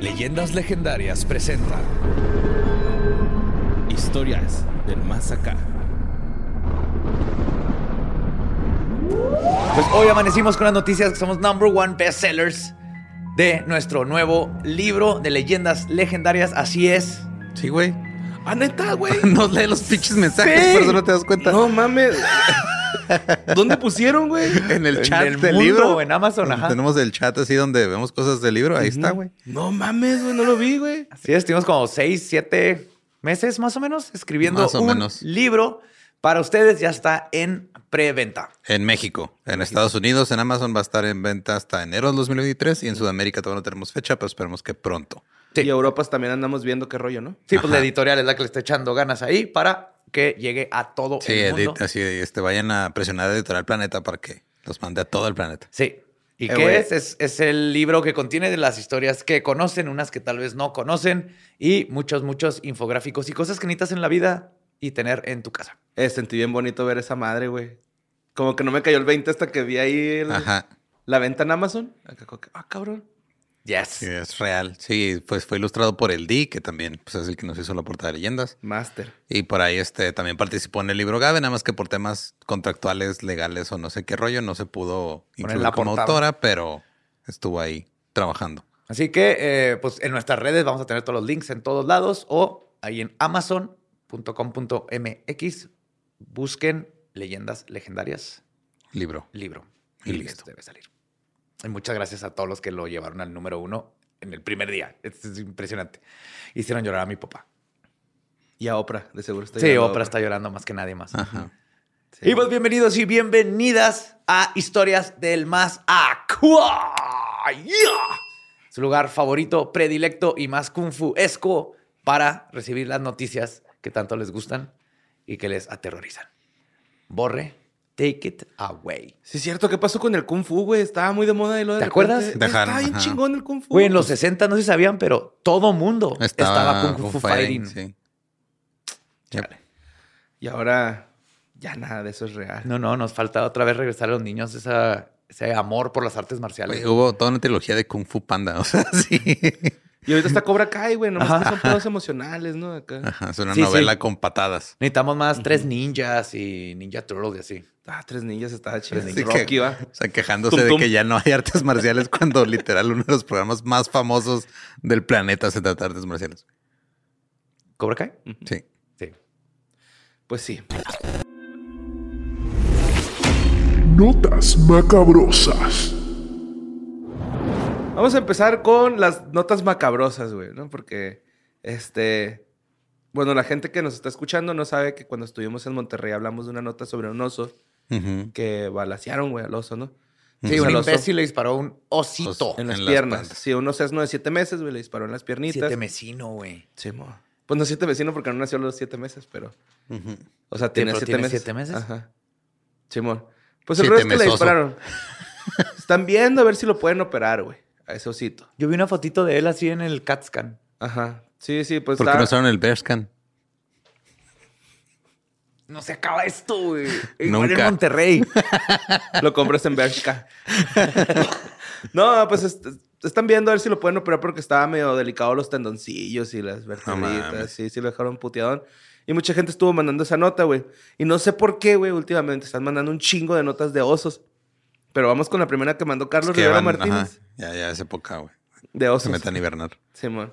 Leyendas legendarias presenta Historias del más acá. Pues hoy amanecimos con las noticias que somos number one bestsellers de nuestro nuevo libro de leyendas legendarias. Así es. Sí, güey. Ah, neta, güey. Nos lee los pinches mensajes, Sí. por eso no te das cuenta. No mames. ¿Dónde pusieron, güey? En el chat el del mundo, libro. en Amazon, ajá. Tenemos el chat así donde vemos cosas del libro. Ahí está, güey. No mames, güey, no lo vi, güey. Así es, estuvimos como seis, siete meses más o menos escribiendo Más o un menos. libro para ustedes. Ya está en preventa. En México. En Estados Unidos, en Amazon va a estar en venta hasta enero del 2023 y en Sudamérica todavía no tenemos fecha, pero esperemos que pronto. Sí. Y Europas también andamos viendo qué rollo, ¿no? Sí, pues la editorial es la que le está echando ganas ahí para que llegue a todo Sí, el mundo. edit- así este, vayan a presionar a Editorial Planeta para que los mande a todo el planeta. Sí. ¿Y Eh, qué es? es? Es el libro que contiene de las historias que conocen, unas que tal vez no conocen y muchos, muchos infográficos y cosas que necesitas en la vida y tener en tu casa. Eh, sentí bien bonito ver esa madre, güey. Como que no me cayó el 20 hasta que vi ahí el- la venta en Amazon. Acá como que, Ah, cabrón. Yes. Sí, es real. Sí, pues fue ilustrado por el D, que también pues, es el que nos hizo la portada de leyendas. Master. Y por ahí este también participó en el libro Gabe, nada más que por temas contractuales, legales o no sé qué rollo, no se pudo incluir la como portada. autora, pero estuvo ahí trabajando. Así que, eh, pues en nuestras redes vamos a tener todos los links en todos lados o ahí en amazon.com.mx busquen leyendas legendarias Libro. libro. Y les listo. Debe salir. Y muchas gracias a todos los que lo llevaron al número uno en el primer día. Es, es impresionante. Hicieron llorar a mi papá. Y a Oprah, de seguro está Sí, llorando Oprah está llorando más que nadie más. Ajá. Sí. Y pues bienvenidos y bienvenidas a Historias del Más Aqua. Yeah. Su lugar favorito, predilecto y más kung fu esco para recibir las noticias que tanto les gustan y que les aterrorizan. Borre, take it away. Sí, es cierto. ¿Qué pasó con el Kung Fu, güey? Estaba muy de moda y lo de ¿Te repente- acuerdas? Dejaron, Estaba bien ajá. chingón el Kung Fu. Güey, en los 60 no se sabían, pero todo mundo estaba, Estaba kung fu fighting. sí. Chale. Y ahora ya nada de eso es real. No, no, nos falta otra vez regresar a los niños esa, ese amor por las artes marciales. Güey, hubo toda una trilogía de Kung Fu Panda, o sea, sí. Y ahorita está Cobra Kai, güey. Nomás Ajá. que son pedos emocionales, ¿no? Acá. Ajá, es una Sí, novela sí. con patadas. Necesitamos más tres ninjas y ninja turtles y así. Ah, tres ninjas estaba chido. Rocky, que- va. O sea, quejándose Tum, de que ya no hay artes marciales cuando literal uno de los programas más famosos del planeta se trata de artes marciales. ¿Cobra Kai? Sí. Sí. Pues sí. Notas macabrosas. Vamos a empezar con las notas macabrosas, güey, ¿no? Porque, este... Bueno, la gente que nos está escuchando no sabe que cuando estuvimos en Monterrey hablamos de una nota sobre un oso Que balacearon, güey, al oso, ¿no? Sí, un imbécil le disparó a un osito. Os- En las En las piernas. patas. sí, un osesno de siete meses, güey, le disparó en las piernitas. Siete mesino, güey. Sí, mo. Pues no siete vecino porque no nació a los siete meses, pero... O sea, tiene siete tiene meses. siete meses. Ajá. Simón. Pues el Siete resto que le dispararon. Están viendo a ver si lo pueden operar, güey. A ese osito. Yo vi una fotito de él así en el CAT scan. Ajá. Sí, sí, pues ¿Por qué está... no usaron el Bearscan? No se acaba esto, güey. Igual en Nunca. Monterrey. Lo compras en Bélgica. no, pues est- están viendo a ver si lo pueden operar porque estaba medio delicado los tendoncillos y las vertebritas. sí, sí lo dejaron puteadón. Y mucha gente estuvo mandando esa nota, güey. Y no sé por qué, güey, últimamente están mandando un chingo de notas de osos. Pero vamos con la primera que mandó Carlos Es que Rivera van- Martínez. ajá, ya, ya es época, güey. De Se osos. metan a hibernar. Simón.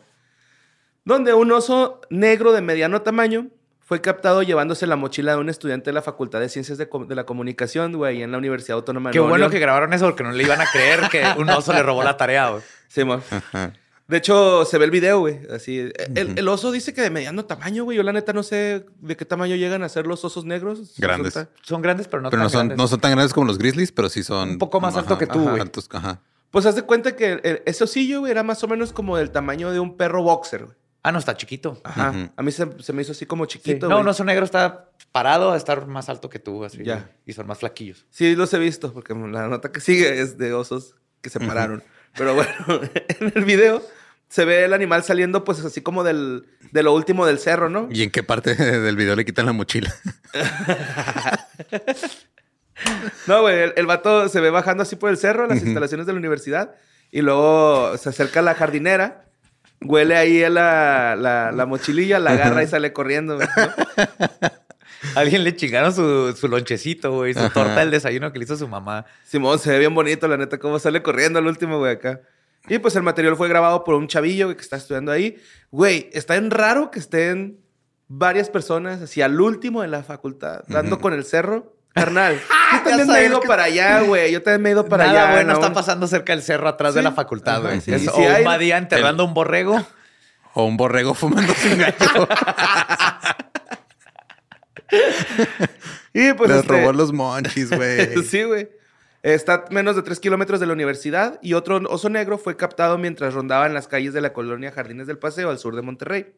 Donde un oso negro de mediano tamaño fue captado llevándose la mochila de un estudiante de la Facultad de Ciencias de, Com- de la Comunicación, güey, en la Universidad Autónoma de Qué Nuevo bueno León. que grabaron eso porque no le iban a creer que un oso le robó la tarea, güey. Simón. Ajá. De hecho, se ve el video, güey. Así. El, el oso dice que de mediano tamaño, güey. Yo la neta no sé de qué tamaño llegan a ser los osos negros. Grandes. Son grandes, pero no pero tan no son, grandes. no son tan grandes como los grizzlies, pero sí son... Un poco más alto que tú, güey. altos, ajá. Pues haz de cuenta que el- ese osillo, güey, era más o menos como del tamaño de un perro boxer, güey. Ah, no, está chiquito. Ajá. A mí se, se me hizo así como Sí. chiquito, No, güey. un oso negro está parado a estar más alto que tú, así. Ya. Y son más flaquillos. Sí, los he visto, porque la nota que sigue es de osos que se pararon. Pero bueno, en el video se ve el animal saliendo, pues así como del, de lo último del cerro, ¿no? ¿Y en qué parte del video le quitan la mochila? No, güey, el, el vato se ve bajando así por el cerro, las instalaciones de la universidad, y luego se acerca a la jardinera, huele ahí a la, la, la mochililla, la agarra y sale corriendo. güey, ¿no? Alguien le chingaron su, su lonchecito, güey, su Ajá. torta del desayuno que le hizo su mamá. Simón, se ve bien bonito, la neta, cómo sale corriendo al último, güey, acá. Y pues el material fue grabado por un chavillo güey, que está estudiando ahí. Güey, está en raro que estén varias personas así al último de la facultad, dando con el cerro. Carnal, yo también me he ido que- para allá, güey. Yo también me he ido para Nada allá. bueno ¿no? está pasando cerca del cerro atrás de Sí. la facultad, güey. sí. Es Y o hay- un badía enterrando un borrego. O un borrego fumándose un gallo. Y pues Les este- robó los monchis, güey. sí, güey. Está a menos de tres kilómetros de la universidad y otro oso negro fue captado mientras rondaba en las calles de la colonia Jardines del Paseo al sur de Monterrey.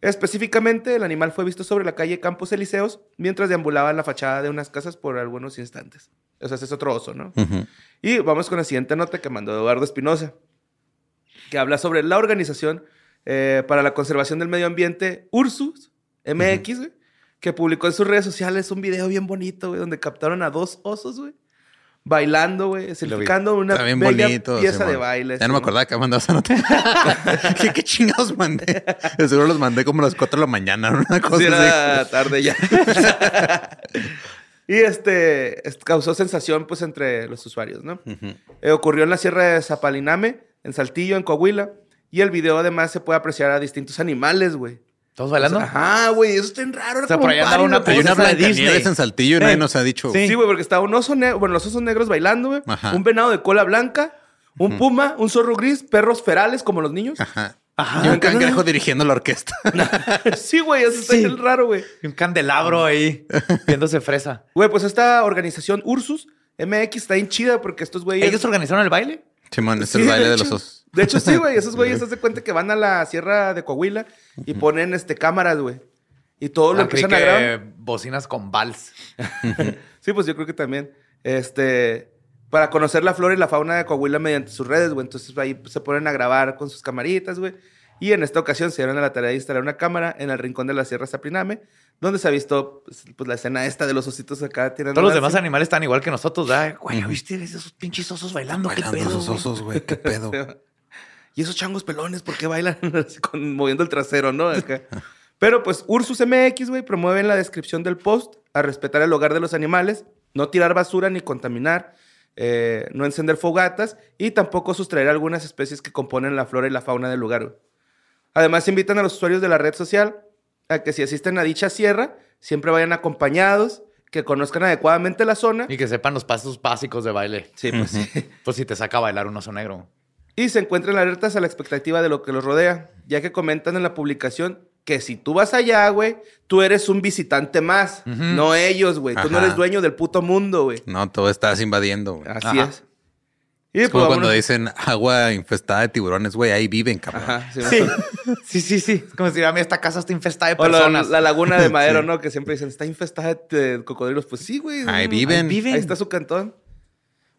Específicamente, el animal fue visto sobre la calle Campos Elíseos mientras deambulaba en la fachada de unas casas por algunos instantes. O sea, ese es otro oso, ¿no? Y vamos con la siguiente nota que mandó Eduardo Espinosa, que habla sobre la organización eh, para la conservación del medio ambiente, Ursus MX, que publicó en sus redes sociales un video bien bonito, güey, donde captaron a dos osos, güey, bailando, güey, significando una bella bonito. pieza Simón. de baile. Ya no me acordaba que mandaba esa nota. ¿Qué, ¿Qué chingados mandé? De Seguro los mandé como a las 4 de la mañana, una cosa Sí, así. era tarde ya. y este, es- causó sensación, pues, entre los usuarios, ¿no? Eh, ocurrió en la Sierra de Zapaliname, en Saltillo, en Coahuila. Y el video además se puede apreciar a distintos animales, güey. ¿Todos bailando? Ajá, güey, eso está en raro. era O sea, como por ahí andaba una. Hay una de Disney. en Saltillo y Eh, nadie nos ha dicho. sí. Sí, güey, porque estaba un oso negro, bueno, los osos negros bailando, güey. Ajá. Un venado de cola blanca, un puma, un zorro gris, perros ferales como los niños. Ajá. Ajá. Y un cangrejo dirigiendo la orquesta. sí, güey, eso está Sí. bien raro, güey. Y un candelabro ahí, viéndose fresa. Güey, pues esta organización Ursus MX está bien chida porque estos güeyes... ¿Ellos organizaron el baile? Simón, es Sí, el baile de, hecho. los osos. De hecho, sí, güey. Esos güeyes, haz de cuenta que van a la sierra de Coahuila y ponen este, cámaras, güey. Y todo lo Ah, empiezan a grabar. que bocinas con vals. Sí, pues yo creo que también. Este, para conocer la flora y la fauna de Coahuila mediante sus redes, güey. Entonces ahí se ponen a grabar con sus camaritas, güey. Y en esta ocasión se dieron a la tarea de instalar una cámara en el rincón de la Sierra Zapriname, donde se ha visto pues, pues, la escena esta de los ositos acá tirando. Todos los demás animales están igual que nosotros, ¿verdad? Güey, ¿viste esos pinches osos bailando? ¿Qué Bailando pedo? esos osos, güey. ¿Qué pedo? Y esos changos pelones, ¿por qué bailan así con- moviendo el trasero, no? Acá. Pero pues Ursus MX, güey, promueven la descripción del post a respetar el hogar de los animales, no tirar basura ni contaminar, eh, no encender fogatas y tampoco sustraer algunas especies que componen la flora y la fauna del lugar. güey. Además, invitan a los usuarios de la red social a que si asisten a dicha sierra, siempre vayan acompañados, que conozcan adecuadamente la zona. Y que sepan los pasos básicos de baile. Sí, pues sí. Pues si te saca a bailar un oso negro. y se encuentran alertas a la expectativa de lo que los rodea, ya que comentan en la publicación que si tú vas allá, güey, tú eres un visitante más, no ellos, güey. Tú no eres dueño del puto mundo, güey. No, todo estás invadiendo, güey. Así Ajá. es. Y Es como pues, cuando vámonos- dicen agua infestada de tiburones, güey. Ahí viven, cabrón. Ajá, sí, Sí, sí, sí, sí. Es como si a mí esta casa está infestada de O la, personas. la laguna de Madero, ¿no? Que siempre dicen, está infestada de cocodrilos. Pues sí, güey. Ahí viven. Ahí viven. Ahí está su cantón.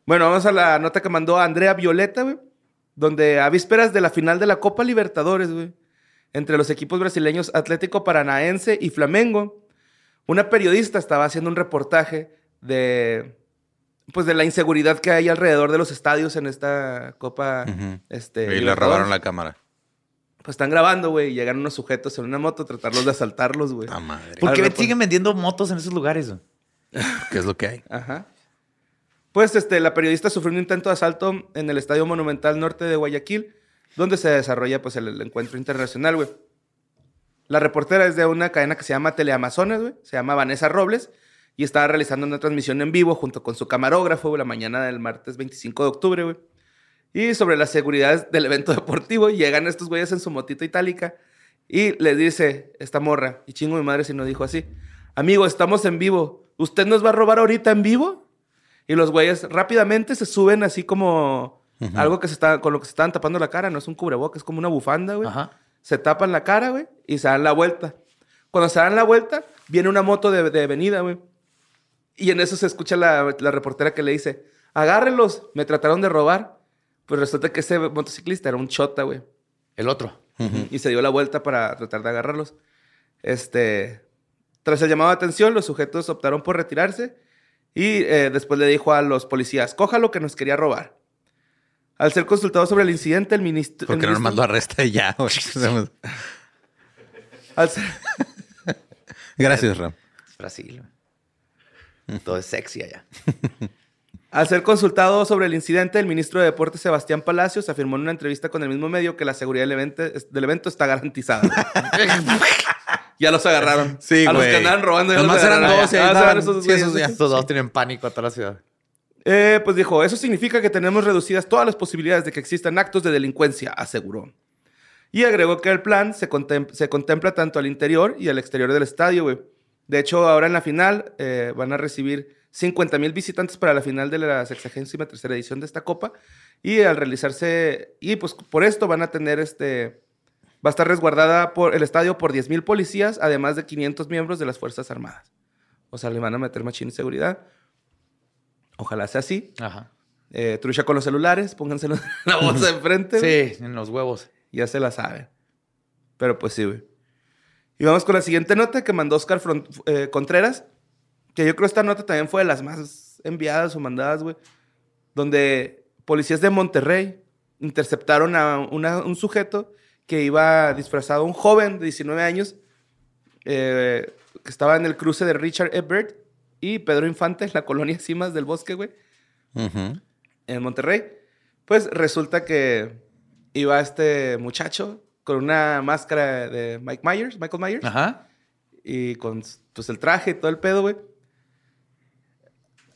Bueno, vamos a la nota que mandó Andrea Violeta, güey. Donde a vísperas de la final de la Copa Libertadores, güey. Entre los equipos brasileños Atlético Paranaense y Flamengo. Una periodista estaba haciendo un reportaje de pues de la inseguridad que hay alrededor de los estadios en esta Copa este y le robaron la cámara. Pues están grabando, güey, y llegan unos sujetos en una moto a tratarlos de asaltarlos, güey. Ah, madre. ¿Por qué siguen vendiendo motos en esos lugares? güey? ¿Qué es lo que hay? Ajá. Pues este, la periodista sufrió un intento de asalto en el Estadio Monumental Norte de Guayaquil, donde se desarrolla pues el, el encuentro internacional, güey. La reportera es de una cadena que se llama Teleamazonas, güey. Se llama Vanessa Robles y estaba realizando una transmisión en vivo junto con su camarógrafo, güey, la mañana del martes 25 de octubre, güey. Y sobre las seguridades del evento deportivo, llegan estos güeyes en su motito itálica y le dice esta morra, y chingo mi madre si no dijo así, amigo, estamos en vivo, ¿usted nos va a robar ahorita en vivo? Y los güeyes rápidamente se suben así como algo que se está, con lo que se estaban tapando la cara, no es un cubrebocas, es como una bufanda, güey. Ajá. Se tapan la cara, güey, y se dan la vuelta. Cuando se dan la vuelta, viene una moto de, de venida, güey. Y en eso se escucha la, la reportera que le dice, agárrenlos, me trataron de robar. Pues resulta que ese motociclista era un chota, güey. El otro. Y se dio la vuelta para tratar de agarrarlos. Este, tras el llamado de atención, los sujetos optaron por retirarse y eh, después le dijo a los policías, coja lo que nos quería robar. Al ser consultado sobre el incidente, el ministro... ¿Por el no ministro- nomás lo arresta y ya? güey? al ser- Gracias, Ram. Es Brasil. Todo es sexy allá. Al ser consultado sobre el incidente, el ministro de Deportes Sebastián Palacios afirmó en una entrevista con el mismo medio que la seguridad del evento, del evento está garantizada. ya los agarraron. Sí, A los que andaban robando. ya los Nomás eran agarraron. dos Ah, esos Sí, esos ya. Estos dos tienen pánico a toda la ciudad. Eh, pues dijo, eso significa que tenemos reducidas todas las posibilidades de que existan actos de delincuencia, aseguró. Y agregó que el plan se, contem- se contempla tanto al interior y al exterior del estadio, güey. De hecho, ahora en la final eh, van a recibir 50 mil visitantes para la final de la 63 edición de esta copa. Y al realizarse, y pues por esto van a tener este, va a estar resguardada por el estadio por 10 mil policías, además de 500 miembros de las Fuerzas Armadas. O sea, le van a meter machín y seguridad. Ojalá sea así. Ajá. Eh, trucha con los celulares, pónganselo en la bolsa de enfrente. Sí, en los huevos. Ya se la saben. Pero pues sí, güey. Y vamos con la siguiente nota que mandó Oscar eh, Contreras. Que yo creo esta nota también fue de las más enviadas o mandadas, güey. Donde policías de Monterrey interceptaron a una- un sujeto que iba disfrazado, un joven de 19 años, eh, que estaba en el cruce de Richard Ebert y Pedro Infante, en la colonia Cimas del Bosque, güey en Monterrey, pues resulta que iba este muchacho con una máscara de Mike Myers, Michael Myers, Ajá. y con pues el traje y todo el pedo, güey.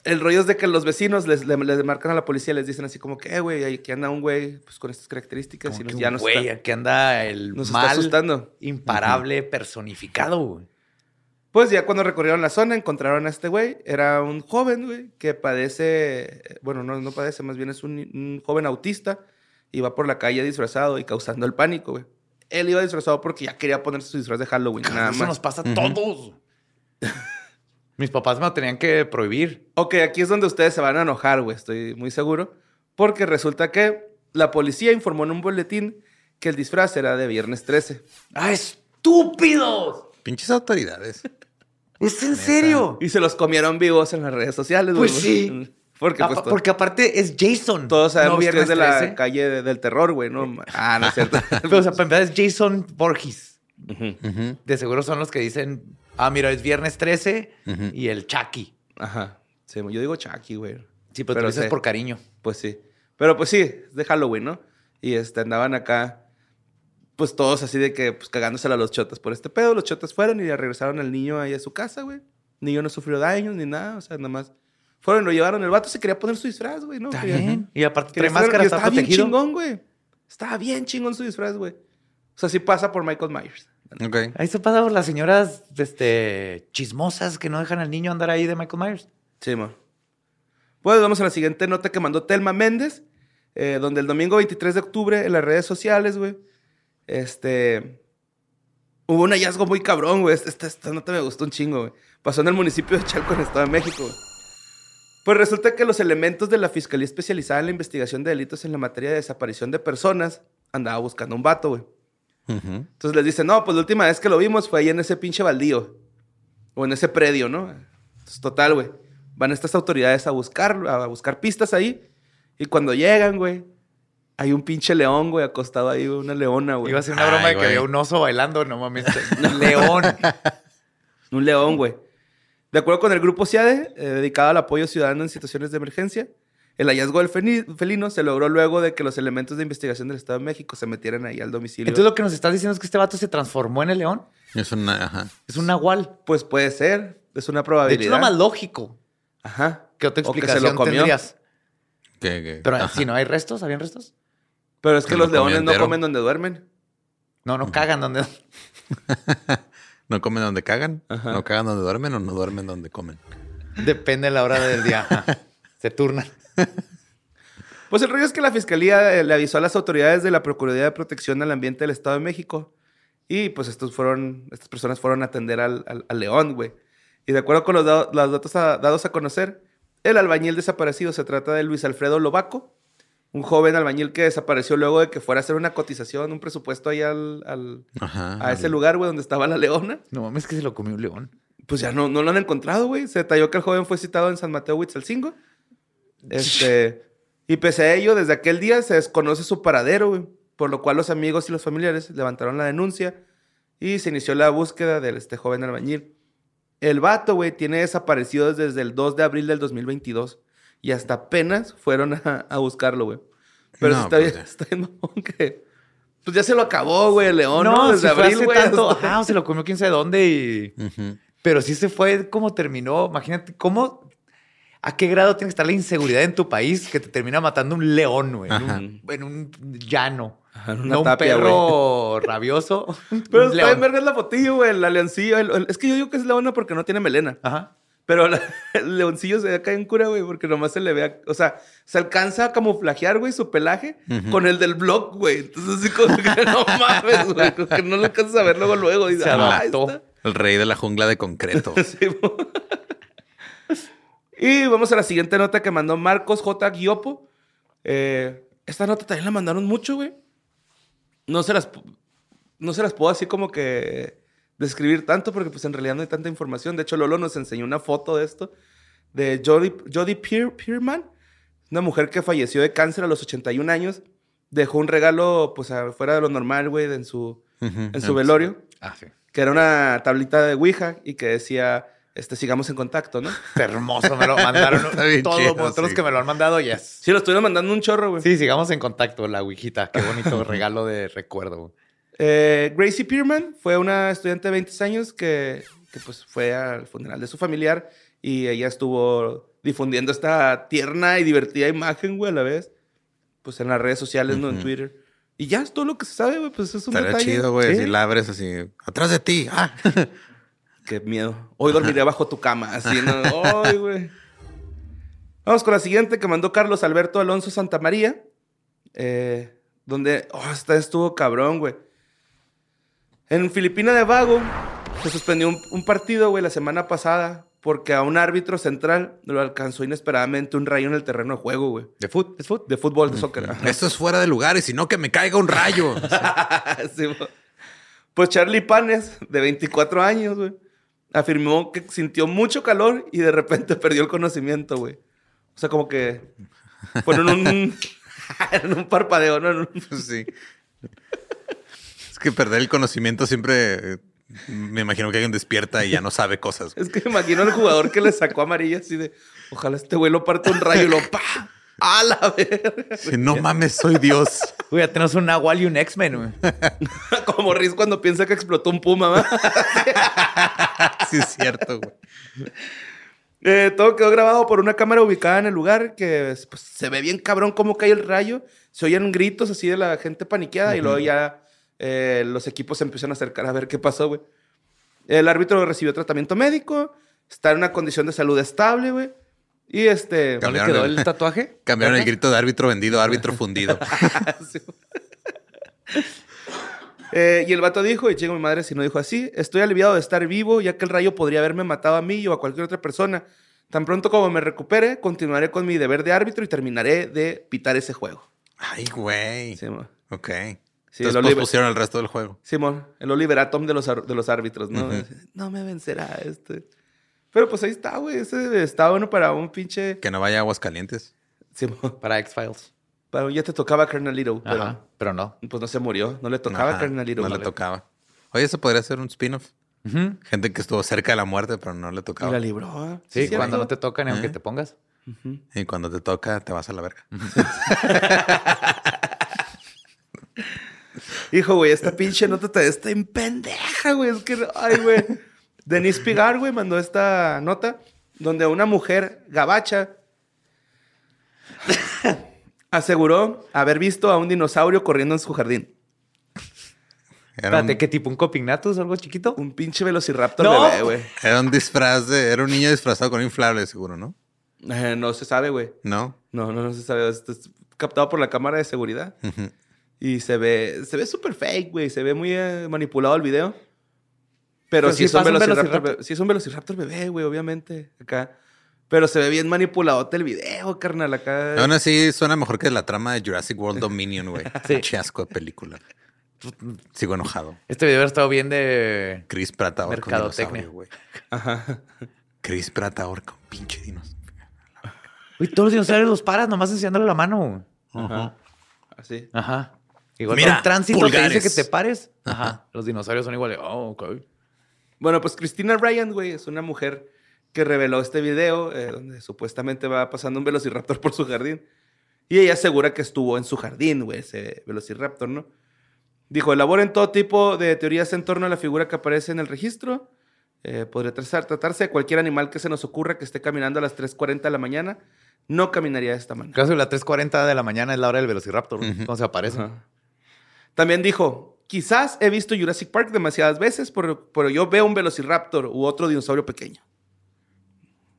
El rollo es de que los vecinos les, le- les marcan a la policía, les dicen así como que, eh, güey, aquí anda un güey pues, con estas características Como y que nos, ya un nos güey, está, aquí anda el nos está mal asustando. imparable personificado, güey. Pues ya cuando recorrieron la zona encontraron a este güey. Era un joven, güey, que padece, bueno, no, no padece, más bien es un, un joven autista. Y va por la calle disfrazado y causando el pánico, güey. Él iba disfrazado porque ya quería ponerse su disfraz de Halloween, nada Eso más. nos pasa a todos. Mis papás me lo tenían que prohibir. Ok, aquí es donde ustedes se van a enojar, güey, estoy muy seguro. Porque resulta que la policía informó en un boletín que el disfraz era de viernes 13. ¡Ah, estúpidos! Pinches autoridades. ¿Es en serio? Y se los comieron vivos en las redes sociales, güey. Pues sí. Porque, pues, porque aparte es Jason. todos sabemos no que es Viernes de la 13. calle de- del terror, güey, ¿no? Ah, no es cierto. Pero, o sea, para empezar es Jason Borges. De seguro son los que dicen, ah, mira, es viernes 13 Ujú. y el Chucky. Aja. Sí, yo digo Chucky, güey. Sí, pero, tú lo dices sé. por cariño. Pues sí. Pero pues sí, es de Halloween, ¿no? Y este, andaban acá, pues todos así de que, pues cagándosela a los chotas por este pedo. Los chotas fueron y le regresaron al niño ahí a su casa, güey. El niño no sufrió daños ni nada, o sea, nada más. Fueron y lo llevaron. El vato se quería poner su disfraz, güey, ¿no? Está Quería- bien. Y aparte quería trae máscara, está estaba bien chingón, güey. Estaba bien chingón su disfraz, güey. O sea, sí pasa por Michael Myers. Ok. Ahí se pasa por las señoras este, chismosas que no dejan al niño andar ahí de Michael Myers. Sí, mo. Pues vamos a la siguiente nota que mandó Telma Méndez, eh, donde el domingo 23 de octubre en las redes sociales, güey, este, hubo un hallazgo muy cabrón, güey. Esta, esta nota me gustó un chingo, güey. Pasó en el municipio de Chalco, en el Estado de México, güey. Pues resulta que los elementos de la Fiscalía Especializada en la Investigación de Delitos en la materia de desaparición de personas andaba buscando un vato, güey. Ujú. Entonces les dicen, no, pues la última vez que lo vimos fue ahí en ese pinche baldío. o en ese predio, ¿no? Entonces, total, güey. Van estas autoridades a buscar, a buscar pistas ahí. Y cuando llegan, güey, hay un pinche león, güey, acostado ahí, una leona, güey. Iba a ser una broma Ay, de que había un oso bailando, no mames. Un león. Un león, güey. De acuerdo con el grupo CIADE, eh, dedicado al apoyo ciudadano en situaciones de emergencia, el hallazgo del felino se logró luego de que los elementos de investigación del Estado de México se metieran ahí al domicilio. Entonces lo que nos estás diciendo es que este vato se transformó en el león. Es una, ajá. Es un nahual. Pues puede ser, es una De probabilidad. hecho, es lo más lógico. Ajá. ¿Qué otra O que se explicación lo comió. tendrías? Que- que- Pero ajá. si no hay restos, ¿habían restos? Pero es que Se los leones no comen donde duermen. No, no cagan donde. ¿No comen donde cagan? Ajá. ¿No cagan donde duermen o no duermen donde comen? Depende de la hora del día. Ajá. Se turnan. Pues el rollo es que la fiscalía eh, le avisó a las autoridades de la Procuraduría de Protección al Ambiente del Estado de México. Y pues estos fueron, estas personas fueron a atender al, al- al león, güey. Y de acuerdo con los, da- los datos a- dados a conocer, el albañil desaparecido se trata de Luis Alfredo Lobaco, un joven albañil que desapareció luego de que fuera a hacer una cotización, un presupuesto ahí al, al- Ajá. a ese lugar, güey, donde estaba la leona. No mames, que se lo comió un león. Pues ya no, no lo han encontrado, güey. Se detalló que el joven fue citado en San Mateo Huitzalcingo. Este, y pese a ello, desde aquel día se desconoce su paradero, güey. Por lo cual los amigos y los familiares levantaron la denuncia y se inició la búsqueda de este joven albañil. El vato, güey, tiene desaparecido desde el 2 de abril del 2022 y hasta apenas fueron a, a buscarlo, güey. Pero No, sí está, pues bien, está bien mamón que... Pues ya se lo acabó, güey, el león, ¿no? no, Desde si fue abril, hace güey. tanto. hasta- se lo comió quién sabe dónde y... Ujú. Pero sí se fue como terminó. Imagínate, ¿cómo... ¿A qué grado tiene que estar la inseguridad en tu país que te termina matando un león, güey? En Ajá. un, en un llano. Ajá, en una no un tapia, perro rabioso. Pero un está en verga la fotillo, güey, la leoncillo. el- el- es que yo digo que es leona porque no tiene melena. Ajá. Pero la- el leoncillo se ve acá en cura, güey, porque nomás se le ve. a- o sea, se alcanza a camuflajear, güey, su pelaje con el del blog, güey. Entonces, así como que no mames, güey. Como que no lo alcanzas a ver luego, luego. Y Se ah, adaptó. El rey de la jungla de concreto. Sí, y vamos a la siguiente nota que mandó Marcos J. Guiopo. Eh, esta nota también la mandaron mucho, güey. No se las, no se las puedo así como que describir tanto porque pues en realidad no hay tanta información. De hecho, Lolo nos enseñó una foto de esto de Jodie, Jodie Pier- Pierman, una mujer que falleció de cáncer a los 81 años. Dejó un regalo pues afuera de lo normal, güey, en su, en su velorio Ah, sí. que era una tablita de Ouija y que decía, este, sigamos en contacto, ¿no? Hermoso, me lo mandaron. Bien Todos sí. que me lo han mandado, yes. Sí, lo estuvieron mandando un chorro, güey. Sí, sigamos en contacto, la Ouijita. Qué bonito regalo de recuerdo. güey. Eh, Gracie Pierman fue una estudiante de 20 años que, que, pues fue al funeral de su familiar y ella estuvo difundiendo esta tierna y divertida imagen, güey, a la vez. Pues en las redes sociales, ¿no? En. Twitter. Y ya es todo lo que se sabe, güey. Pues es un Estaría detalle. chido, güey. Sí. Si la abres así, atrás de ti. Ah. Qué miedo. Hoy dormiré bajo tu cama. Así, ¿no? Ay, güey. Vamos con la siguiente que mandó Carlos Alberto Alonso Santamaría. Eh, donde, oh, esta estuvo cabrón, güey. En Filipina de Vago se suspendió un, un partido, güey, la semana pasada porque a un árbitro central lo alcanzó inesperadamente un rayo en el terreno de juego, güey. ¿De foot? ¿Es foot? De fútbol, de soccer. Ajá. Esto es fuera de lugar y si no, que me caiga un rayo. Sí, pues Charlie Panes, de 24 años, güey, afirmó que sintió mucho calor y de repente perdió el conocimiento, güey. O sea, como que fue en un, en un parpadeo, ¿no? En un- Sí. Es que perder el conocimiento siempre. eh, Me imagino que alguien despierta y ya no sabe cosas. Es que me imagino al jugador que le sacó amarilla así de, ojalá este güey lo parte un rayo y lo pa. ¡A la verga! Si no mames, soy Dios. Uy, ya tenemos un Nahual y un X-Men, güey. Como Riz cuando piensa que explotó un puma, ¿va? Sí, es cierto, güey. Eh, todo quedó grabado por una cámara ubicada en el lugar que pues, se ve bien cabrón cómo cae el rayo. Se oyen gritos así de la gente paniqueada y luego ya eh, los equipos se empiezan a acercar a ver qué pasó, güey. El árbitro recibió tratamiento médico, está en una condición de salud estable, güey. Y este... ¿No le Cambiaron quedó el- el tatuaje? Cambiaron el grito de árbitro vendido árbitro fundido. Sí. Eh, y el vato dijo, y chingo mi madre si no dijo así, estoy aliviado de estar vivo ya que el rayo podría haberme matado a mí o a cualquier otra persona. Tan pronto como me recupere, continuaré con mi deber de árbitro y terminaré de pitar ese juego. Ay, güey. Sí. Ok. Sí, Oliver, pusieron el resto del juego. Simón, el Oliver Atom de los, de los árbitros, ¿no? No me vencerá este. Pero pues ahí está, güey. Ese está bueno para un pinche. Que no vaya a aguas calientes. Simón, Para X-Files. para un- ya te tocaba Carnalito, pero Ajá. Pero no. pues no se murió. No le tocaba Ajá, Carnalito. No le tocaba. Oye, eso podría ser un spin-off. Ujú. Gente que estuvo cerca de la muerte, pero no le Y tocaba. la libró. ¿eh? Sí, ¿cierto? cuando no te toca ni aunque ¿Eh? te pongas. Y cuando te toca, te vas a la verga. Hijo, güey, esta pinche nota te está en pendeja, güey. Es que, ay, güey. Denise Pigar, güey, mandó esta nota donde una mujer gabacha aseguró haber visto a un dinosaurio corriendo en su jardín. Era Espérate, un, ¿qué tipo? ¿Un copignatus o algo chiquito? Un pinche velociraptor No. bebé, güey. era un disfraz de... Era un niño disfrazado con un inflable, seguro, ¿no? Eh, no se sabe, güey. No. No, no, no se sabe. Esto es captado por la cámara de seguridad. Ujú. Y se ve, se ve súper fake, güey. Se ve muy eh, manipulado el video. Pero, Pero sí, sí es un velociraptor. Sí es un velociraptor bebé, güey, obviamente. Acá. Pero se ve bien manipulado el video, carnal. Acá. Aún así, suena mejor que la trama de Jurassic World Dominion, güey. Sí. Chasco de película. Sigo enojado. Este video hubiera estado bien de... Chris Pratt ahora con Mercadotecnia. dinosaurio, güey. Ajá. Chris Pratt ahora con pinche dinosaurio. Uy, todos los dinosaurios los paras nomás enseñándole la mano. Ajá. Así. Ajá. Igual Mira, en tránsito pulgares. te dice que te pares. Ajá. Los dinosaurios son iguales. Oh, ok. Bueno, pues Christina Ryan, güey, es una mujer que reveló este video eh, donde supuestamente va pasando un velociraptor por su jardín. Y ella asegura que estuvo en su jardín, güey, ese velociraptor, ¿no? Dijo, elaboren todo tipo de teorías en torno a la figura que aparece en el registro. Eh, podría tratar- tratarse de cualquier animal que se nos ocurra que esté caminando a las 3.40 de la mañana. No caminaría de esta manera. Caso de la 3.40 de la mañana es la hora del velociraptor. ¿Cómo se aparece? También dijo, quizás he visto Jurassic Park demasiadas veces, pero, pero yo veo un velociraptor u otro dinosaurio pequeño.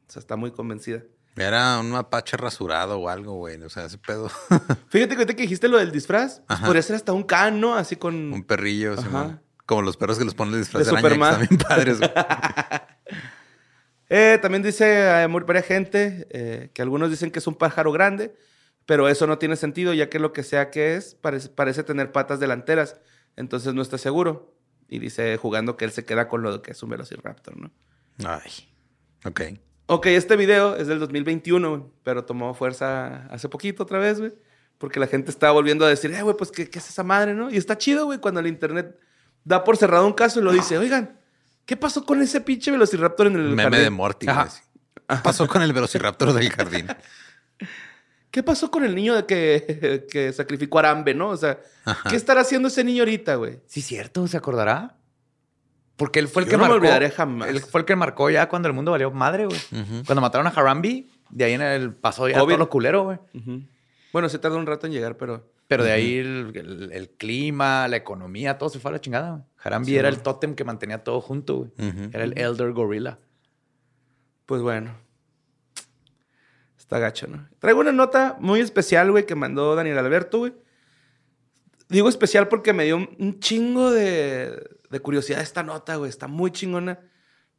O sea, está muy convencida. Era un mapache rasurado o algo, güey. O sea, ese pedo. Fíjate que ahorita que dijiste lo del disfraz, pues podría ser hasta un can, ¿no? Así con... un perrillo, Ajá. Simón. Como los perros que les ponen el disfraz De de, araña, que padres, güey. Eh, también dice eh, muy varias gente eh, que algunos dicen que es un pájaro grande, pero eso no tiene sentido, ya que lo que sea que es, parece, parece tener patas delanteras. Entonces no está seguro. Y dice jugando que él se queda con lo que es un velociraptor, ¿no? Ay. Ok. Ok, este video es del 2021, güey, pero tomó fuerza hace poquito otra vez, güey. Porque la gente estaba volviendo a decir, eh, güey, pues, ¿qué, ¿qué es esa madre, no? Y está chido, güey, cuando el internet da por cerrado un caso y lo dice, oigan, ¿qué pasó con ese pinche velociraptor en el Meme jardín? de Morty, güey. Ajá. ¿Qué pasó con el velociraptor del jardín? ¿Qué pasó con el niño de que, que sacrificó a Arambe, no? O sea, Ajá. ¿qué estará haciendo ese niño ahorita, güey? Sí, cierto, ¿se acordará? Porque él fue el Yo que no me marcó. olvidaré jamás. Él fue el que marcó ya cuando el mundo valió madre, güey. Cuando mataron a Harambe, de ahí en el pasó ya Obvio. todo lo culero, güey. Bueno, se tardó un rato en llegar, pero... Pero de ahí el, el- el clima, la economía, todo se fue a la chingada. güey. Harambe era el tótem que mantenía todo junto, güey. Era el Elder Gorilla. Pues bueno. Está gacho, ¿no? Traigo una nota muy especial, güey, que mandó Daniel Alberto, güey. Digo especial porque me dio un, chingo de, de curiosidad esta nota, güey. Está muy chingona.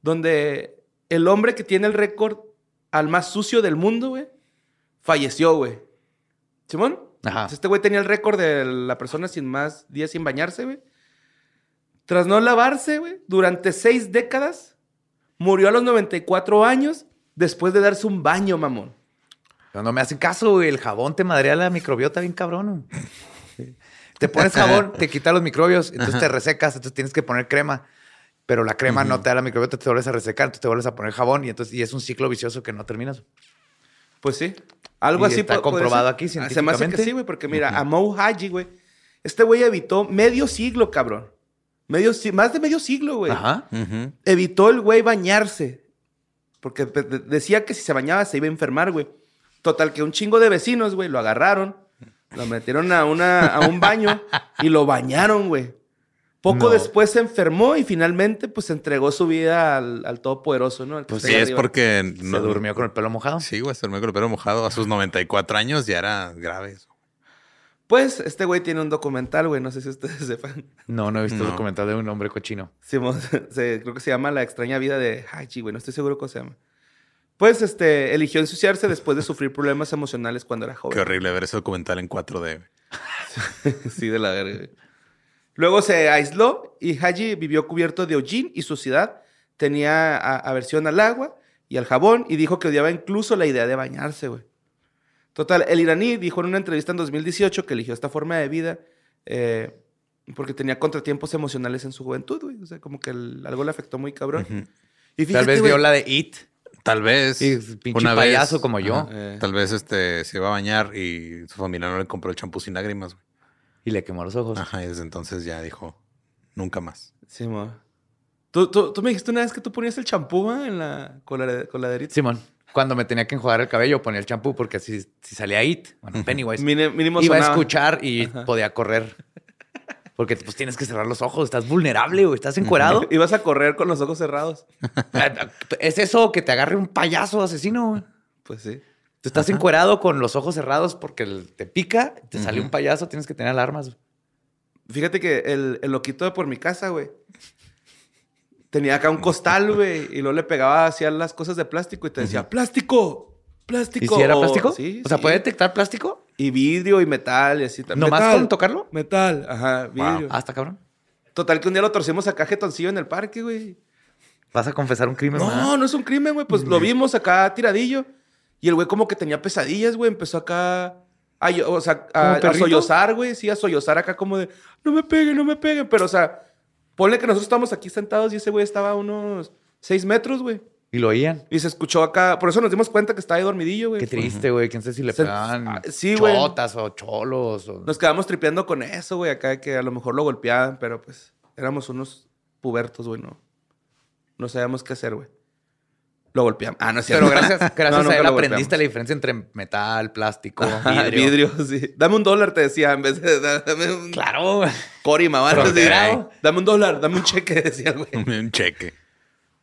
Donde el hombre que tiene el récord al más sucio del mundo, güey, falleció, güey. ¿Simón? Ajá. Este güey tenía el récord de la persona sin más días sin bañarse, güey. Tras no lavarse, güey, durante seis décadas, murió a los 94 años después de darse un baño, mamón. Pero no me hacen caso, güey. El jabón te madrea la microbiota bien cabrón. güey. Te pones jabón, te quita los microbios, entonces te resecas, entonces tienes que poner crema. Pero la crema no te da la microbiota, te vuelves a resecar, entonces te vuelves a poner jabón y entonces y es un ciclo vicioso que no terminas. Pues sí. Algo Y así está comprobado aquí Ah, Se me hace que científicamente. sí, güey, porque mira, a Mo Haji, güey, este güey evitó medio siglo, cabrón. Medio, más de medio siglo, güey. Ajá. Evitó el güey bañarse. Porque decía que si se bañaba se iba a enfermar, güey. Total, que un chingo de vecinos, güey, lo agarraron, lo metieron a, una, a un baño y lo bañaron, güey. Poco No. después se enfermó y finalmente, pues, entregó su vida al, al Todopoderoso, ¿no? Al Pues sí, es porque... Se durmió con el pelo mojado. Sí, güey, se durmió con el pelo mojado. A sus 94 años ya era grave eso. Pues, este güey tiene un documental, güey, no sé si ustedes sepan. No, no he visto No. el documental de un hombre cochino. Se- creo que se llama La extraña vida de Hachi, güey. No estoy seguro cómo se llama. Pues, este, eligió ensuciarse después de sufrir problemas emocionales cuando era joven. Qué horrible ver ese documental en 4D. güey. sí, de la verga. Luego se aisló y Haji vivió cubierto de hollín y suciedad. Tenía aversión al agua y al jabón y dijo que odiaba incluso la idea de bañarse, güey. Total, el iraní dijo en una entrevista en 2018 que eligió esta forma de vida eh, porque tenía contratiempos emocionales en su juventud, güey. O sea, como que el- algo le afectó muy cabrón. Y Tal vez vio la de It. Tal vez. Y pinche una payaso vez, como yo. ajá, Eh. Tal vez este se iba a bañar y su familia no le compró el champú sin lágrimas, güey. Y le quemó los ojos. Ajá, y desde entonces ya dijo, nunca más. Sí. ¿Tú, tú, tú me dijiste una vez que tú ponías el champú ¿va? en la colade- coladerita. Simón, cuando me tenía que enjuagar el cabello, ponía el champú porque si, si salía It, bueno, Pennywise, mínimo iba a escuchar y podía correr. Porque pues tienes que cerrar los ojos, estás vulnerable, güey, estás encuerado. Ibas a correr con los ojos cerrados. es eso que te agarre un payaso asesino, güey. Pues sí. Tú estás encuerado con los ojos cerrados porque te pica, te sale un payaso, tienes que tener alarmas. güey. Fíjate que el, el loquito de por mi casa, güey, tenía acá un costal, güey, y luego le pegaba hacia las cosas de plástico y te decía, ¡plástico! ¡Plástico! ¿Y si era O- plástico? Sí, o sea. ¿puede detectar plástico? Y vidrio y metal y así también. ¿Nomás Metal, con tocarlo? Metal, ajá, vidrio. Hasta cabrón. Total que un día lo torcimos acá jetoncillo en el parque, güey. Vas a confesar un crimen. ¿verdad? No, no es un crimen, güey. Pues lo vimos acá tiradillo. Y el güey como que tenía pesadillas, güey. Empezó acá a, yo- o sea, a, ¿Como a perrito? sollozar, güey. Sí, a sollozar acá como de, no me peguen, no me peguen. Pero, o sea, ponle que nosotros estamos aquí sentados y ese güey estaba a unos seis metros, güey. Y lo oían. Y se escuchó acá. Por eso nos dimos cuenta que estaba ahí dormidillo, güey. Qué triste, güey. Quién sabe si le Se- pegaban ah, sí, güey. chotas o cholos. O... Nos quedamos tripeando con eso, güey. Acá que a lo mejor lo golpeaban, pero pues éramos unos pubertos, güey. No, no sabíamos qué hacer, güey. Lo golpeamos. Ah, no es cierto. Pero gracias, gracias No, a él aprendiste la diferencia entre metal, plástico, vidrio. vidrio, sí. Dame un dólar, te decía, en vez de da- dame un Claro. güey. corima, ¿vale? Sí. Fronterado. Dame un dólar, dame un cheque, decía güey. Un cheque.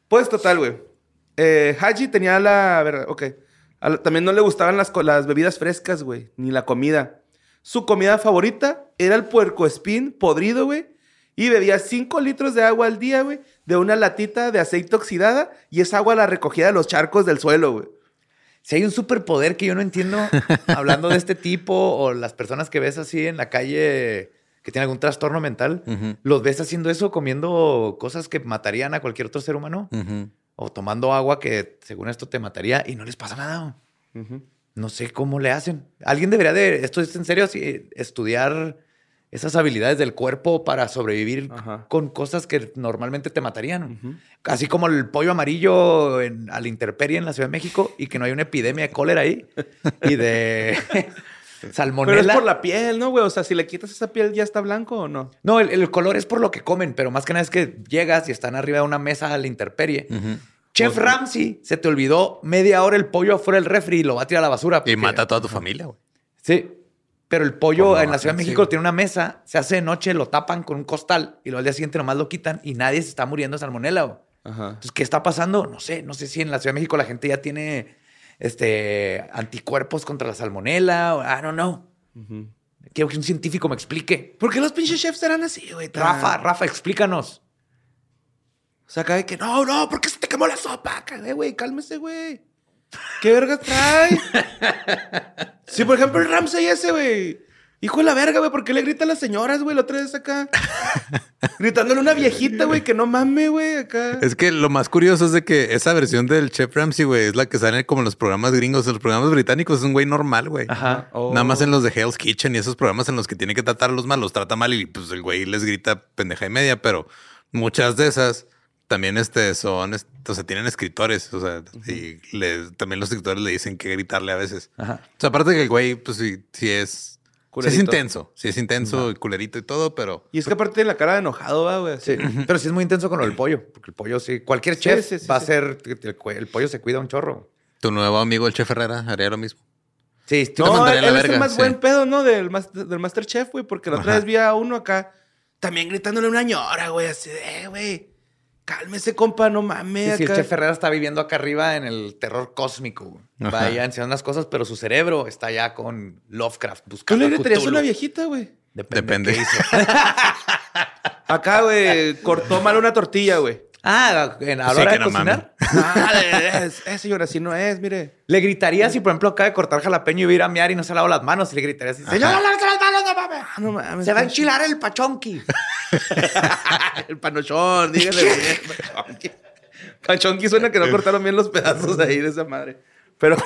Pues total, güey. Eh, Haji tenía la. A ver, ok. A la- también no le gustaban las, bebidas frescas, güey, ni la comida. Su comida favorita era el puercoespín podrido, güey. Y bebía 5 litros de agua al día, güey, de una latita de aceite oxidada. Y esa agua la recogía de los charcos del suelo, güey. Si hay un superpoder que yo no entiendo hablando de este tipo o las personas que ves así en la calle que tienen algún trastorno mental, los ves haciendo eso comiendo cosas que matarían a cualquier otro ser humano. O tomando agua que según esto te mataría y no les pasa nada. No sé cómo le hacen. Alguien debería de, esto es en serio, estudiar esas habilidades del cuerpo para sobrevivir Ajá. con cosas que normalmente te matarían. Así como el pollo amarillo en, a la intemperie en la Ciudad de México y que no hay una epidemia de cólera ahí y de salmonela. Pero es por la piel, ¿no, güey? O sea, si le quitas esa piel, ¿ya está blanco o no? No, el, el color es por lo que comen, pero más que nada es que llegas y están arriba de una mesa a la intemperie. Chef Ramsay, se te olvidó media hora el pollo afuera del refri y lo va a tirar a la basura. Y mata a toda tu familia, güey. Sí. Pero el pollo no en la Ciudad de México sí. tiene una mesa, se hace de noche, lo tapan con un costal y luego al día siguiente nomás lo quitan y nadie se está muriendo de salmonela. güey. Ajá. Entonces, ¿qué está pasando? No sé, no sé si en la Ciudad de México la gente ya tiene este anticuerpos contra la salmonela. o- I don't know. Quiero que un científico me explique. ¿Por qué los pinches chefs eran así, güey? Rafa, Rafa, explícanos. O sea, acá que, no, no, ¿por qué se te quemó la sopa? Eh, güey, cálmese, güey. ¿Qué verga trae? sí, por ejemplo, el Ramsey ese, güey. Hijo de la verga, güey, ¿por qué le grita a las señoras, güey? La otra vez acá. Gritándole a una viejita, güey, que no mame, güey, acá. Es que lo más curioso es de que esa versión del Chef Ramsay, güey, es la que sale como en los programas gringos. En los programas británicos es un güey normal, güey. Ajá. Oh. Nada más en los de Hell's Kitchen y esos programas en los que tiene que tratar a los malos, trata mal y pues el güey les grita pendeja y media, pero muchas de esas también este, son, o sea, tienen escritores, o sea, y le- también los escritores le dicen que gritarle a veces. Ajá. O sea, aparte que el güey, pues sí, sí es, sí es Culerito. intenso, sí es intenso y culerito y todo, pero Y es que aparte tiene la cara de enojado, va, güey. Sí, pero sí es muy intenso con lo del pollo, porque el pollo sí, cualquier chef sí, sí, va sí. a ser, el, el pollo se cuida un chorro. tu nuevo amigo el Chef Herrera haría lo mismo. Sí, te No, mandaría él, la él es el más sí. buen pedo, ¿no? Del, del Masterchef, güey, porque la otra Ajá. vez vi a uno acá también gritándole a una ñora, güey, así de, eh, güey, cálmese, compa, no mames. Sí, sí, el acá. chef Ferrera está viviendo acá arriba en el terror cósmico. güey. Va Ajá. allá enseñando unas cosas, pero su cerebro está allá con Lovecraft ¿Tú buscando. le a gritarías a una viejita, güey? Depende. Depende. qué hizo. Acá, güey, cortó mal una tortilla, güey. Ah, en, a la Sí, hora que de no cocinar. Ah, es, eh, señora, así no es, mire. Le gritaría si, por ejemplo, acaba de cortar jalapeño y va a ir a mear y no se lava las manos. Y le gritaría así, señora, lávese las manos, no mames. Ah, no mames. Se va a enchilar el pachonqui. el panochón, dígale bien. Panchonqui suena que no cortaron bien los pedazos ahí de esa madre. Pero.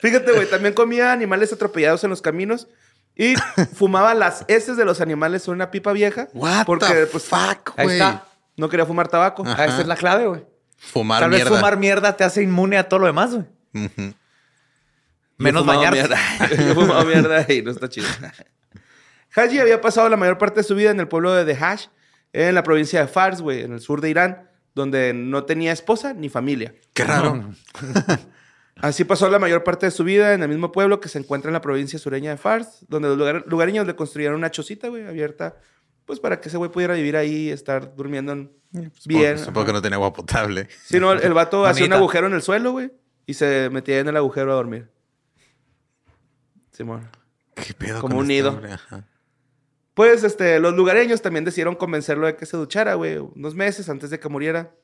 Fíjate, güey, también comía animales atropellados en los caminos y fumaba las heces de los animales en una pipa vieja. What porque, the pues, fuck, Ahí güey. está. No quería fumar tabaco. Ah, esa es la clave, güey. Fumar Tal vez mierda. fumar mierda te hace inmune a todo lo demás, güey. Ujú. Yo Menos fumaba bañarte. mierda. Yo he fumado mierda y no está chido. Haji había pasado la mayor parte de su vida en el pueblo de Dehash, en la provincia de Fars, güey, en el sur de Irán, donde no tenía esposa ni familia. Qué raro. Así pasó la mayor parte de su vida en el mismo pueblo que se encuentra en la provincia sureña de Fars, donde los lugar- lugareños le construyeron una chocita, güey, abierta, pues para que ese güey pudiera vivir ahí y estar durmiendo en- bien. Supongo, supongo que no tenía agua potable. Sí, no, el, vato hacía un agujero en el suelo, güey, y se metía en el agujero a dormir. Simón. ¿Qué pedo Como con un este nido. Pues este, los lugareños también decidieron convencerlo de que se duchara, güey, unos meses antes de que muriera.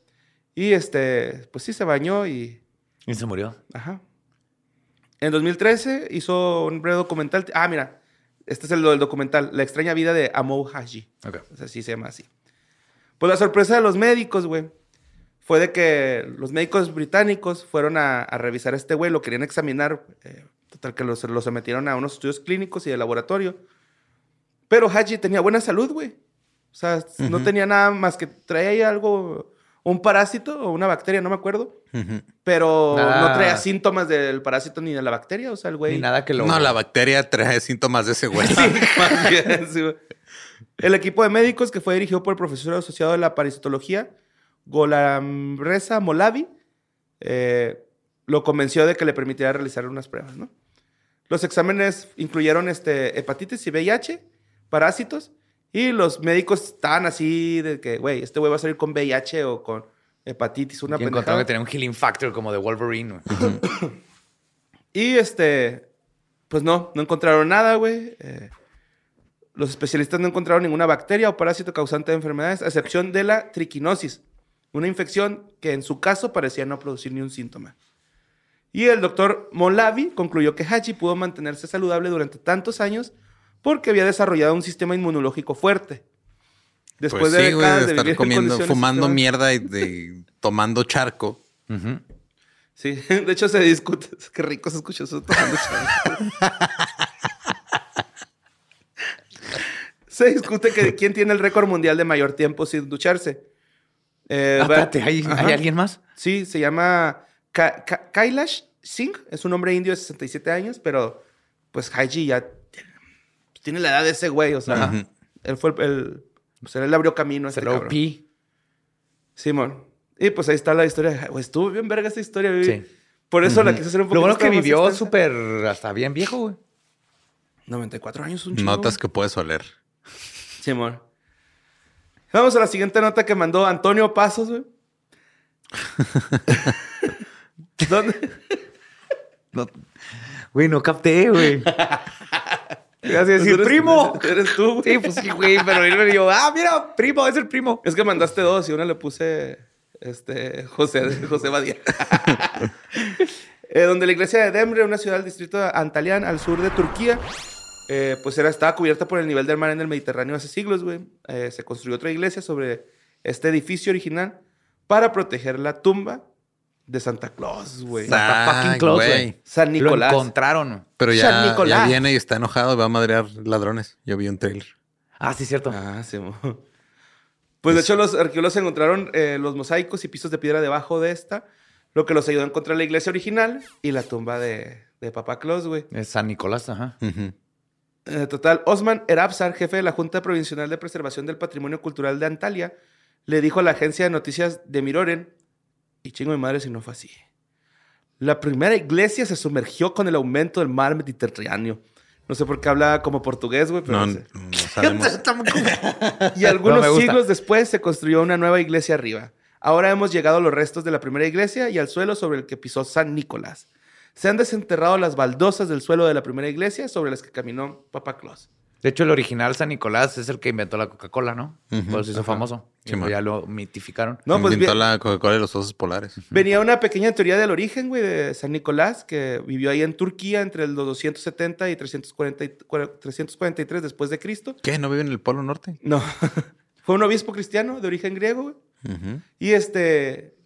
Y este, pues sí, se bañó y. Y se murió. Ajá. En 2013 hizo un breve documental. Ah, mira, este es el del documental, La extraña vida de Amou Haji. Ok. O sea, así se llama así. Pues la sorpresa de los médicos, güey, fue de que los médicos británicos fueron a, a revisar a este güey, lo querían examinar. eh, total, que lo, lo sometieron a unos estudios clínicos y de laboratorio. Pero Haji tenía buena salud, güey. O sea, no tenía nada más que traía ahí algo, un parásito o una bacteria, no me acuerdo. Pero Nada- no traía síntomas del parásito ni de la bacteria. O sea, el güey. Ni nada que lo... No, la bacteria trae síntomas de ese güey. Más bien, sí, güey. El equipo de médicos que fue dirigido por el profesor asociado de la parasitología, Golamreza Molavi, eh, lo convenció de que le permitiera realizar unas pruebas, ¿no? Los exámenes incluyeron este, hepatitis y VIH, parásitos, y los médicos estaban así de que, güey, este güey va a salir con VIH o con hepatitis, una Y encontraron pendejada. que tenía un healing factor como de Wolverine. Y este, pues no, no encontraron nada, güey. Eh, los especialistas no encontraron ninguna bacteria o parásito causante de enfermedades, a excepción de la triquinosis, una infección que en su caso parecía no producir ni un síntoma. Y el doctor Molavi concluyó que Haji pudo mantenerse saludable durante tantos años porque había desarrollado un sistema inmunológico fuerte. Después pues de sí, güey, décadas de de estar comiendo, fumando extremas. mierda y de- tomando charco. Sí, de hecho se discute. Qué rico se escuchó eso tomando charco. se discute que quién tiene el récord mundial de mayor tiempo sin ducharse. Eh, Ah, espérate, ¿hay, Ajá. ¿hay alguien más? Sí, se llama Ka- Ka- Kailash Singh. Es un hombre indio de 67 años, pero pues Haji ya tiene, pues, la edad de ese güey. O sea, él fue el... el- pues él le abrió camino a este cabrón. pi. Simón. Y pues ahí está la historia. Güey, estuvo bien verga esta historia. güey. Sí. Por eso la quise hacer un poco Lo bueno es que vivió súper hasta bien viejo, güey. 94 años, un chingo. Notas que puedes oler. Simón. Vamos a la siguiente nota que mandó Antonio Pasos, güey. ¿Dónde? No, güey, no capté, güey. Ibas a decir, Eres- primo. Eres tú, güey. Sí, pues sí, güey, pero él me dijo, ah, mira, primo, es el primo. Es que mandaste dos y una le puse este, José, José Badía. Eh, donde la iglesia de Demre, una ciudad del distrito de Antalya, al sur de Turquía, eh, pues era, estaba cubierta por el nivel del mar en el Mediterráneo hace siglos, güey. Eh, se construyó otra iglesia sobre este edificio original para proteger la tumba de Santa Claus, güey. Santa fucking Claus, güey. San Nicolás. Lo encontraron. Pero San ya, ya Nicolás. viene y está enojado y va a madrear ladrones. Yo vi un trailer. Ah, sí, cierto. Ah, sí. mo. Pues de hecho los arqueólogos encontraron eh, los mosaicos y pisos de piedra debajo de esta, lo que los ayudó a encontrar la iglesia original y la tumba de, de Papá Claus, güey. Es San Nicolás, ajá. Eh, total, Osman Erabzar, jefe de la Junta Provincial de Preservación del Patrimonio Cultural de Antalya, le dijo a la agencia de noticias de Miroren, y chingo mi madre si no fue así. La primera iglesia se sumergió con el aumento del mar Mediterráneo. No sé por qué habla como portugués, güey, pero No, no sé. no sabemos. Y algunos No siglos después se construyó una nueva iglesia arriba. Ahora hemos llegado a los restos de la primera iglesia y al suelo sobre el que pisó San Nicolás. Se han desenterrado las baldosas del suelo de la primera iglesia sobre las que caminó Papá Claus. De hecho, el original San Nicolás es el que inventó la Coca-Cola, ¿no? Ujú. Por eso se hizo famoso. Y Sí, ya lo mitificaron. No, pues Inventó la Coca-Cola y los osos polares. venía una pequeña teoría del origen, güey, de San Nicolás, que vivió ahí en Turquía entre los 270 y 340 y- 343 después de Cristo. ¿Qué? ¿No vive en el Polo Norte? No. Fue un obispo cristiano de origen griego, güey. Y este,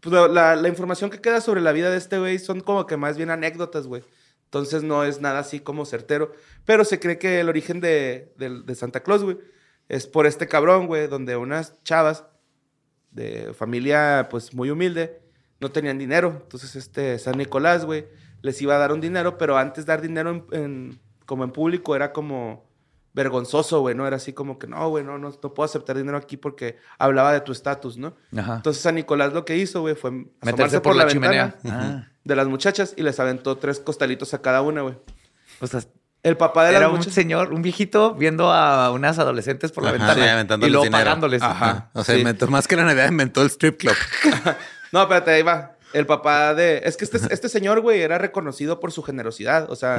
pues la, la- la información que queda sobre la vida de este güey son como que más bien anécdotas, güey. Entonces no es nada así como certero. Pero se cree que el origen de, de Santa Claus, güey, es por este cabrón, güey, donde unas chavas de familia, pues muy humilde, no tenían dinero. Entonces este San Nicolás, güey, les iba a dar un dinero, pero antes dar dinero en, en- como en público era como vergonzoso, güey, ¿no? Era así como que, no, güey, no, no, no puedo aceptar dinero aquí porque hablaba de tu estatus, ¿no? Ajá. Entonces San Nicolás lo que hizo, güey, fue Meterse por, la, chimenea. Ah. de las muchachas y les aventó tres costalitos a cada una, güey. O sea, El papá de era las un muchachas... señor, un viejito, viendo a unas adolescentes por la Ajá, ventana. sí, y luego dinero. pagándoles. Ajá. O sea, Sí. inventó, más que la Navidad inventó el strip club. No, espérate, ahí va. El papá de... Es que este, este señor, güey, era reconocido por su generosidad. O sea.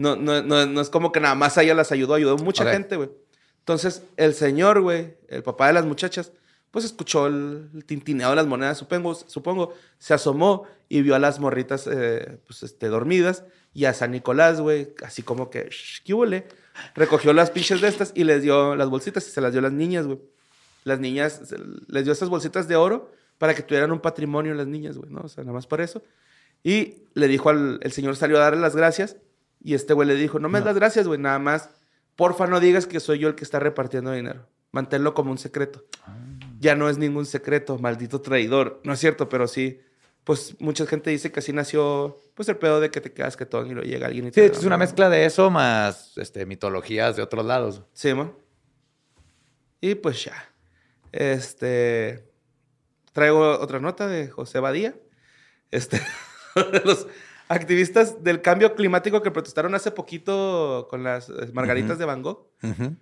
No, no, no, no es como que nada más a ella las ayudó. Ayudó mucha gente, güey. Entonces, el señor, güey, el papá de las muchachas, pues escuchó el, el tintineo de las monedas, supongo, supongo. Se asomó y vio a las morritas, eh, pues, este, dormidas. Y a San Nicolás, güey, así como que... "Shh, ¿Qué huele? Recogió las pinches de estas y les dio las bolsitas y se las dio a las niñas, güey. Las niñas, les dio esas bolsitas de oro para que tuvieran un patrimonio las niñas, güey, ¿no? O sea, nada más por eso. Y le dijo al, el señor salió a darle las gracias y este güey le dijo, no me das las gracias, güey, nada más, porfa no digas que soy yo el que está repartiendo dinero. Manténlo como un secreto. Ya no es ningún secreto, maldito traidor. No es cierto, pero sí, pues mucha gente dice que así nació, pues el pedo de que te quedas quetón y lo llega alguien y Sí, te... es una mezcla de eso más este, mitologías de otros lados. Sí, mo. Y pues ya. Este. Traigo otra nota de José Badía. Este. de los activistas del cambio climático que protestaron hace poquito con las eh, margaritas de Van Gogh.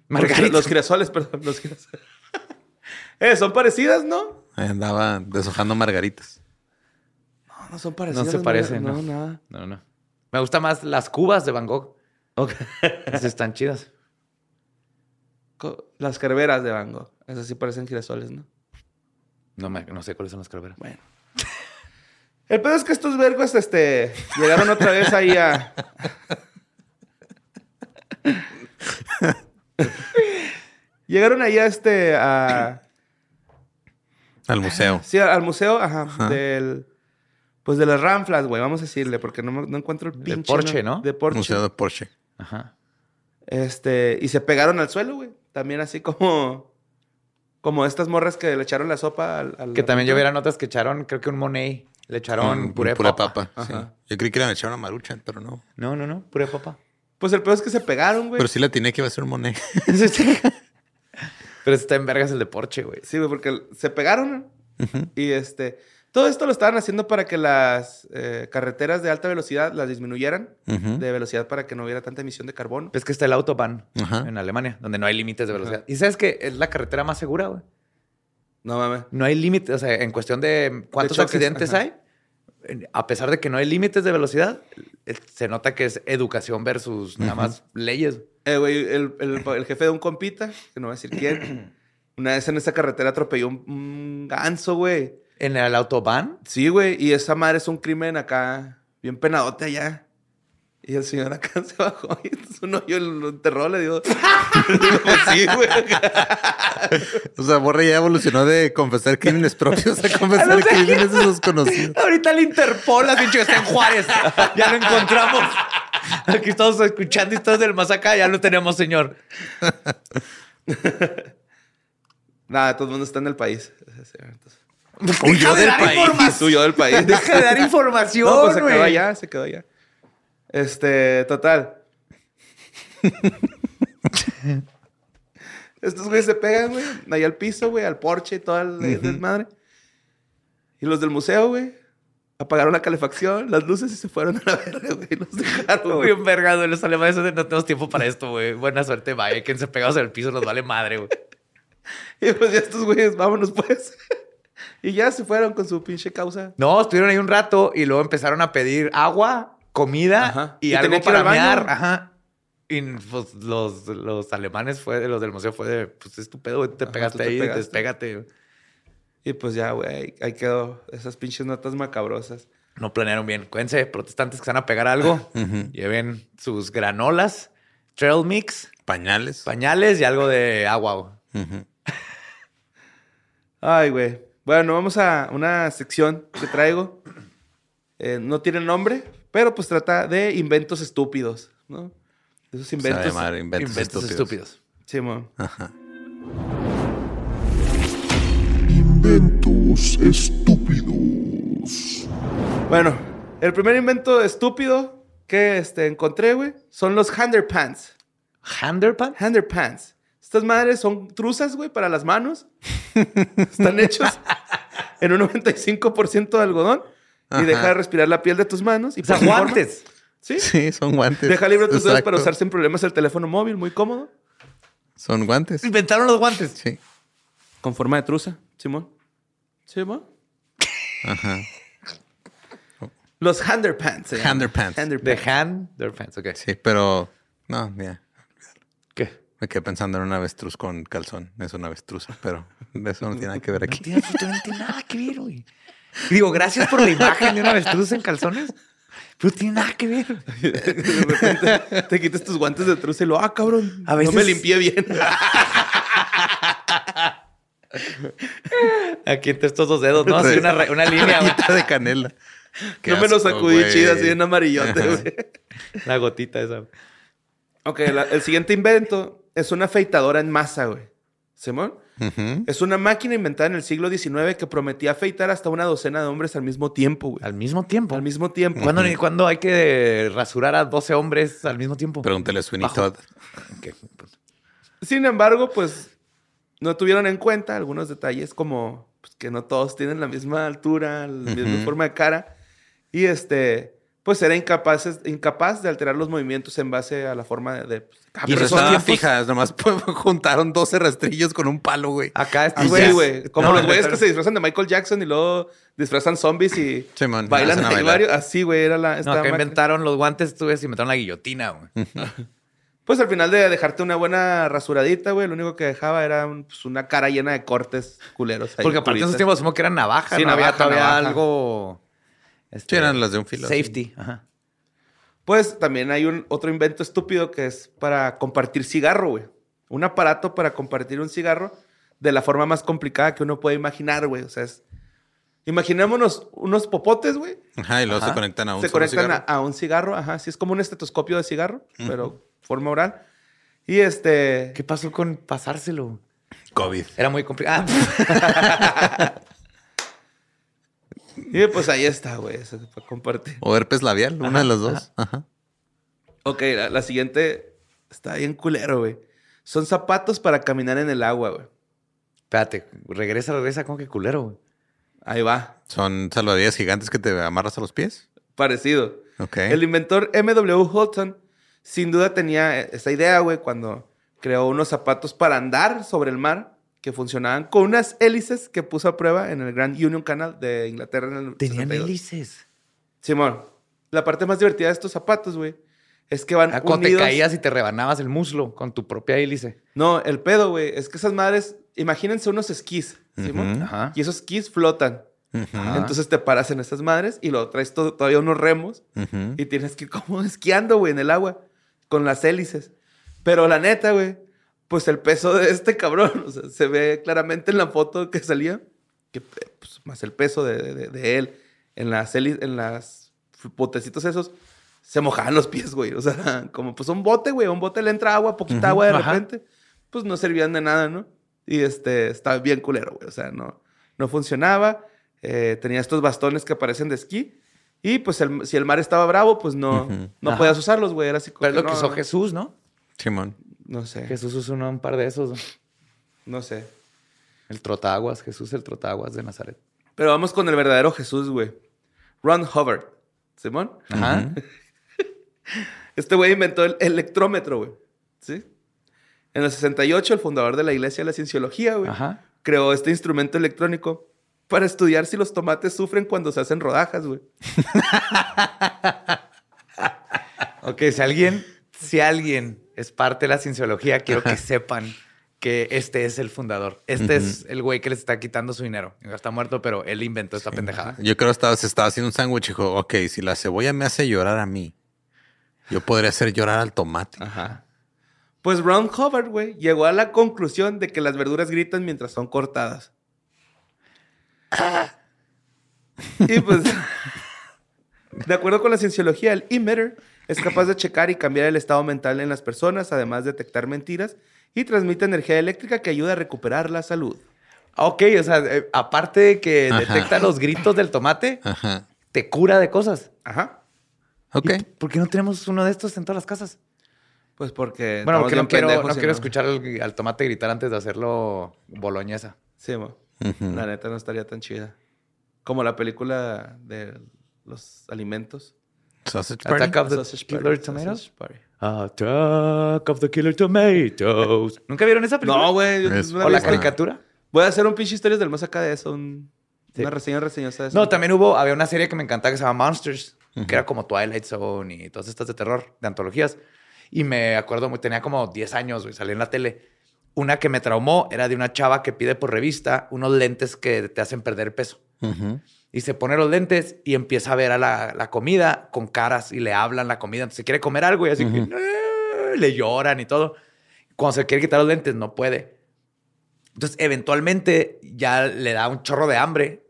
Margaritas. Los girasoles, perdón. Los girasoles. eh, son parecidas, ¿no? Ahí Andaba deshojando margaritas. No, no son parecidas. No se parecen. ¿no? No, nada. No, no. Me gustan más las cubas de Van Gogh. Esas están chidas. Las carveras de Van Gogh. Esas sí parecen girasoles, ¿no? No, me- no sé cuáles son las calaveras. Bueno. El pedo es que estos vergos, este, llegaron otra vez ahí a... llegaron ahí a este, a... Al museo. Sí, al museo, ajá, del... Pues de las ranflas, güey, vamos a decirle, porque no, encuentro el De pinche... Porsche, ¿no? De Porsche. Museo de Porsche. Ajá. Este, y se pegaron al suelo, güey. También así como... Como estas morras que le echaron la sopa al... al- Que también yo hubiera notas que echaron, creo que un Monet. Le echaron Con puré, pura papa. papa. sí. Yo creí que iban a echar una marucha, pero no. No, no, no. Puré papa. Pues el pedo es que se pegaron, güey. Pero sí la tiene que iba a ser un monet. Pero está en vergas el de Porsche, güey. Sí, güey, porque se pegaron. Y este. Todo esto lo estaban haciendo para que las eh, carreteras de alta velocidad las disminuyeran de velocidad para que no hubiera tanta emisión de carbono. Es que está el Autobahn Ajá. en Alemania, donde no hay límites de velocidad. Y sabes que es la carretera más segura, güey. No mames. No hay límites, o sea, en cuestión de cuántos choques, accidentes ajá. hay, a pesar de que no hay límites de velocidad, eh, se nota que es educación versus nada más leyes. Eh, güey, el, el- el jefe de un compita, que no voy a decir quién, una vez en esa carretera atropelló un, un ganso, güey. En el Autobahn, Sí, güey, y esa madre es un crimen acá, bien penadote allá. Y el señor acá se bajó y entonces uno yo lo enterró, le dio. Pues sí, güey. O sea, Borre ya evolucionó de confesar crímenes propios a confesar crímenes de sus conocidos. Ahorita el Interpol has dicho está en Juárez. Ya lo encontramos. Aquí estamos escuchando historias del más acá. Ya lo tenemos, señor. Nada, todo el mundo está en el país. Huyó del país. Suyo del país. Deja de dar información. No, pues se quedó allá, se quedó allá. Este, total. Estos güeyes se pegan, güey, ahí al piso, güey, al porche y toda la desmadre. Y los del museo, güey, apagaron la calefacción, las luces y se fueron a la verga, güey. Los dejaron, Muy envergado. Los alemanes no tenemos tiempo para esto, güey. Buena suerte, vaya. Quédense pegados en el piso. Nos vale madre, güey. Y pues ya estos güeyes, vámonos pues. y ya se fueron con su pinche causa. No, estuvieron ahí un rato y luego empezaron a pedir agua, comida Ajá. y, Y algo para mear. Ajá. Y pues, los, los alemanes fue, los del museo fue de, pues es tu pedo, güey, te Ajá, pegaste te ahí, pegaste. despégate. Y pues ya, güey, ahí quedó esas pinches notas macabrosas. No planearon bien. Cuídense, protestantes que se van a pegar algo, lleven sus granolas, trail mix, Pañales. pañales y algo de agua. Ay, güey. Bueno, vamos a una sección que traigo. Eh, no tiene nombre, pero pues trata de inventos estúpidos, ¿no? Esos Se va a inventos. llamar inventos, Inventos estúpidos. estúpidos. Simón. Ajá. Inventos estúpidos. Bueno, el primer invento estúpido que este, encontré, güey, son los Handerpants. ¿Handerpan? Handerpants. Estas madres son truzas, güey, para las manos. Están hechos en un 95% de algodón y deja de respirar la piel de tus manos. Y O sea, forma- guantes. Sí. Sí, son guantes. Deja libre tus dedos para usar sin problemas el teléfono móvil, muy cómodo. Son guantes. Inventaron los guantes. Sí. Con forma de truza, Simón. Simón. Ajá. Los Handerpants. llaman. Handerpants. De Handerpants. Ok. Sí, pero no, mira. ¿Qué? Me quedé pensando en un avestruz con calzón. Es una avestruz, pero eso no tiene nada que ver aquí. tiene absolutamente nada que ver, güey. Y digo, gracias por la imagen de una avestruz en calzones. Pero tiene nada que ver. De repente te quitas tus guantes de truza y lo, ah, cabrón. A veces- No me limpié bien. Aquí entre estos dos dedos, ¿no? Así una, línea, de canela. Qué no me lo sacudí güey. chida, así en amarillote, güey. La gotita esa. Ok, la- el siguiente invento es una afeitadora en masa, güey. ¿Simón? Es una máquina inventada en el siglo XIX que prometía afeitar hasta una docena de hombres al mismo tiempo, güey. Al mismo tiempo. Al mismo tiempo. ¿Cuándo, cuándo hay que rasurar a 12 hombres al mismo tiempo? Pregúntale a Sweeney Bajo. Todd. Pues, Sin embargo, pues no tuvieron en cuenta algunos detalles como pues, que no todos tienen la misma altura, la misma forma de cara. Y este, pues era incapaz, incapaz de alterar los movimientos en base a la forma de... de pues, Y Pero persona. estaban tiempos- fijas, nomás juntaron 12 rastrillos con un palo, güey. Acá estos Así, güeyes- güey. Como No, los güeyes que se disfrazan de Michael Jackson y luego disfrazan zombies y bailan bailar. varios. Así, güey, era la... No, acá inventaron los guantes, tú ves, inventaron la guillotina, güey. Pues al final de dejarte una buena rasuradita, güey, lo único que dejaba era pues, una cara llena de cortes culeros. ahí, Porque aparte en esos tiempos asumo que eran navajas, Sí, no había navaja, todavía navaja. algo... este, Sí, eran las de un filo. sí. Safety, ajá. Pues también hay un otro invento estúpido que es para compartir cigarro, güey. Un aparato para compartir un cigarro de la forma más complicada que uno puede imaginar, güey. O sea, es... Imaginémonos unos popotes, güey. Ajá, y luego Ajá. se conectan a un Se conectan a, cigarro. a un cigarro, ajá. Así es como un estetoscopio de cigarro, pero forma oral. Y este... ¿Qué pasó con pasárselo? COVID. Era muy complicado. Y pues ahí está, güey. Eso para compartir. O herpes labial, una de las dos. Ajá. Ok, la, la siguiente está bien culero, güey. Son zapatos para caminar en el agua, güey. Espérate, regresa, regresa, como que culero, güey. Ahí va. Son salvavidas gigantes que te amarras a los pies. Parecido. Ok. El inventor M.W. Holton sin duda tenía esa idea, güey, cuando creó unos zapatos para andar sobre el mar que funcionaban con unas hélices que puso a prueba en el Grand Union Canal de Inglaterra en el Tenían 62. hélices. Simón, la parte más divertida de estos zapatos, güey, es que van Ah, cuando te unidos... caías y te rebanabas el muslo con tu propia hélice. No, el pedo, güey, es que esas madres, imagínense unos esquís, Simón, Ujú. Ajá. y esos esquís flotan. Ujú. Entonces te paras en estas madres y luego traes to- todavía unos remos Ujú. y tienes que ir como esquiando, güey, en el agua con las hélices. Pero la neta, güey, pues el peso de este cabrón, o sea, se ve claramente en la foto que salía, que pues, más el peso de, de- de él en las en las botecitos esos, se mojaban los pies, güey. O sea, como pues un bote, güey, un bote le entra agua, poquita Ujú, agua de ajá. repente, pues no servían de nada, ¿no? Y este, estaba bien culero, güey. O sea, no, no funcionaba. Eh, tenía estos bastones que parecen de esquí. Y pues el- si el mar estaba bravo, pues no, Ujú. no Ajá. podías usarlos, güey. Era así como Pero es lo que no, usó no, Jesús, ¿no? Simón. No sé, Jesús usó un par de esos. ¿no? no sé. El trotaguas, Jesús el trotaguas de Nazaret. Pero vamos con el verdadero Jesús, güey. Ron Hubbard. ¿Simón? Ajá. Este güey inventó el electrómetro, güey. ¿Sí? En el 68, el fundador de la Iglesia de la Cienciología, güey, Ajá. creó este instrumento electrónico para estudiar si los tomates sufren cuando se hacen rodajas, güey. Ok, si alguien si alguien es parte de la cienciología, quiero que sepan que este es el fundador. Este es el güey que les está quitando su dinero. Está muerto, pero él inventó esta pendejada. Yo creo que estaba, se estaba haciendo un sándwich y dijo, ok, si la cebolla me hace llorar a mí, yo podría hacer llorar al tomate. Ajá. Pues Ron Hubbard, güey, llegó a la conclusión de que las verduras gritan mientras son cortadas. y pues, de acuerdo con la cienciología, el emitter es capaz de checar y cambiar el estado mental en las personas, además de detectar mentiras y transmite energía eléctrica que ayuda a recuperar la salud. Ok, o sea, eh, aparte de que Ajá. detecta los gritos del tomate, Ajá. te cura de cosas. Ajá. Ok. ¿Y ¿Por qué no tenemos uno de estos en todas las casas? Pues porque. Bueno, porque no quiero, no quiero escuchar al, al tomate gritar antes de hacerlo boloñesa. Sí, mo. La neta no estaría tan chida. Como la película de los alimentos. Sausage party. Attack of the Sausage Killer Tomatoes. Attack of the Killer Tomatoes. ¿Nunca vieron esa película? No, güey. ¿O la caricatura? Voy a hacer un pinche historias del más acá de eso. un- Sí. Una reseña reseñosa de eso. No, también hubo, había una serie que me encantaba que se llama Monsters, que era como Twilight Zone y todas estas de terror, de antologías. Y me acuerdo, muy- tenía como 10 años, güey, salí en la tele. Una que me traumó era de una chava que pide por revista unos lentes que te hacen perder peso. Ujú. Y se pone los lentes y empieza a ver a la, la comida con caras y le hablan la comida. Entonces quiere comer algo y así que "Eh", le lloran y todo. Cuando se quiere quitar los lentes, no puede. Entonces, eventualmente ya le da un chorro de hambre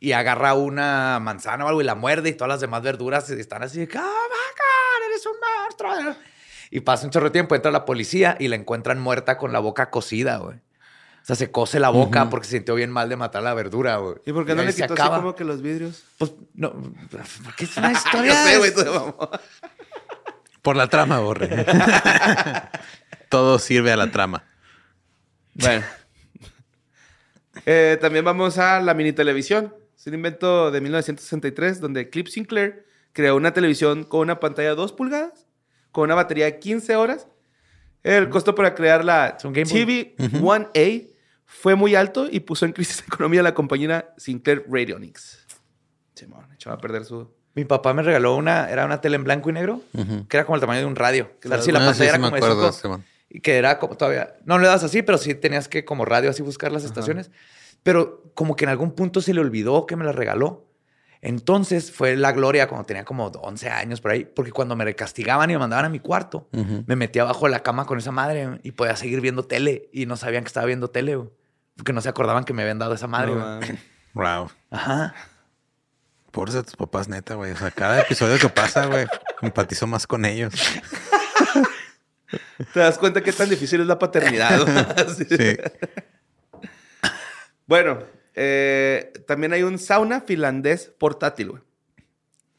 y agarra una manzana o algo y la muerde y todas las demás verduras están así de, ¡Ah, vaca! ¡Eres un monstruo! Y pasa un chorro de tiempo, entra la policía y la encuentran muerta con la boca cocida, güey. O sea, se cose la boca porque se sintió bien mal de matar la verdura, güey. ¿Y por qué no le se quitó así acaba. como que los vidrios? Pues, no, porque es una historia. Yo sé, güey. Por la trama, borre. Todo sirve a la trama. Bueno. Eh, también vamos a la mini televisión. Es un invento de 1963 donde Clip Sinclair creó una televisión con una pantalla de 2 pulgadas, con una batería de 15 horas. El costo para crear la un Game Boy. TV 1A fue muy alto y puso en crisis de economía a la compañía Sinclair Radionics. Simón, echó a perder su... Mi papá me regaló una, era una tele en blanco y negro, que era como el tamaño de un radio. O sea, la- sí, la Ah, pantalla sí, era sí como de acuerdo, cinco- Simón. y que era como todavía, no le das así, pero sí tenías que como radio así buscar las estaciones. Pero como que en algún punto se le olvidó que me la regaló. Entonces fue la gloria cuando tenía como 11 años por ahí, porque cuando me castigaban y me mandaban a mi cuarto, me metía abajo de la cama con esa madre y podía seguir viendo tele y no sabían que estaba viendo tele, güey, porque no se acordaban que me habían dado esa madre. No, güey. mames. Wow. Ajá. Pobres de tus papás, neta, güey. O sea, cada episodio que pasa, güey, empatizo más con ellos. Te das cuenta qué tan difícil es la paternidad. Sí. Sí. Bueno, eh, también hay un sauna finlandés portátil, güey.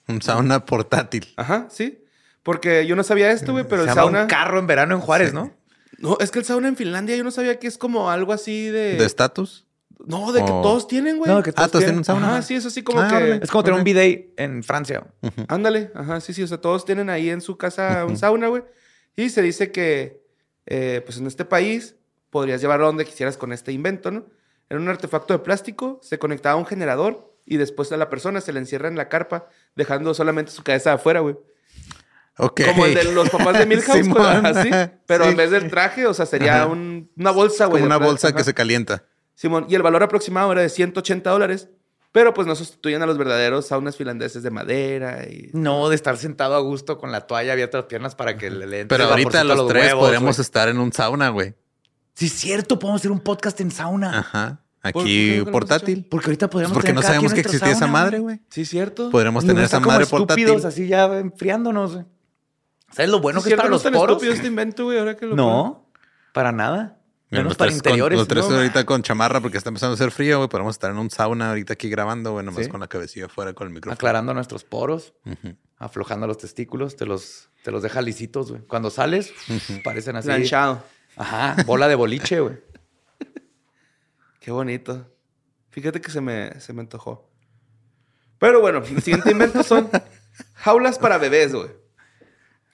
Un sauna portátil. Ajá, sí. Porque yo no sabía esto, güey, pero se el llama sauna... un carro en verano en Juárez, ¿no? No, es que el sauna en Finlandia yo no sabía que es como algo así de... ¿De estatus? No, de que todos tienen, güey. No, que Ah, todos tienen un sauna. Ajá, sí, es así como Ah, que... órale. Es como tener un bidet en Francia. Ándale, ajá, sí, sí. O sea, todos tienen ahí en su casa un sauna, güey. Y se dice que, eh, pues en este país, podrías llevarlo donde quisieras con este invento, ¿no? Era un artefacto de plástico, se conectaba a un generador y después a la persona se le encierra en la carpa, dejando solamente su cabeza afuera, güey. Ok. Como el de los papás de Milhouse, Simón. así. Pero Sí. en vez del traje, o sea, sería un- una bolsa, güey. Una bolsa que se calienta. Simón, y el valor aproximado era de 180 dólares, pero pues no sustituyen a los verdaderos saunas finlandeses de madera y... No, de estar sentado a gusto con la toalla abierta a las piernas para que le, le entre Pero ahorita a los, tres huevos, podríamos güey. estar en un sauna, güey. Sí, es cierto, podemos hacer un podcast en sauna. Ajá. ¿Por- por Aquí hemos portátil. Porque ahorita Pues podríamos porque tener no sabemos que existía esa sauna, madre, güey. Sí, cierto. Podríamos tener esa como madre estúpidos, portátil. así ya enfriándonos. güey. ¿Sabes lo bueno Sí, que es para no los poros? estúpido este invento, güey, ahora que lo No, para nada. Menos los para tres con- interiores. los tres ¿no? ahorita con chamarra porque está empezando a hacer frío, güey. Podemos estar en un sauna ahorita aquí grabando, güey, nomás Sí. con la cabecilla afuera con el micrófono. Aclarando nuestros poros, aflojando los testículos, te los, te los deja lisitos, güey. Cuando sales, parecen así. Planchado. Ajá, bola de boliche, güey. Qué bonito. Fíjate que se me, se me antojó. Pero bueno, el siguiente invento son jaulas para bebés, güey.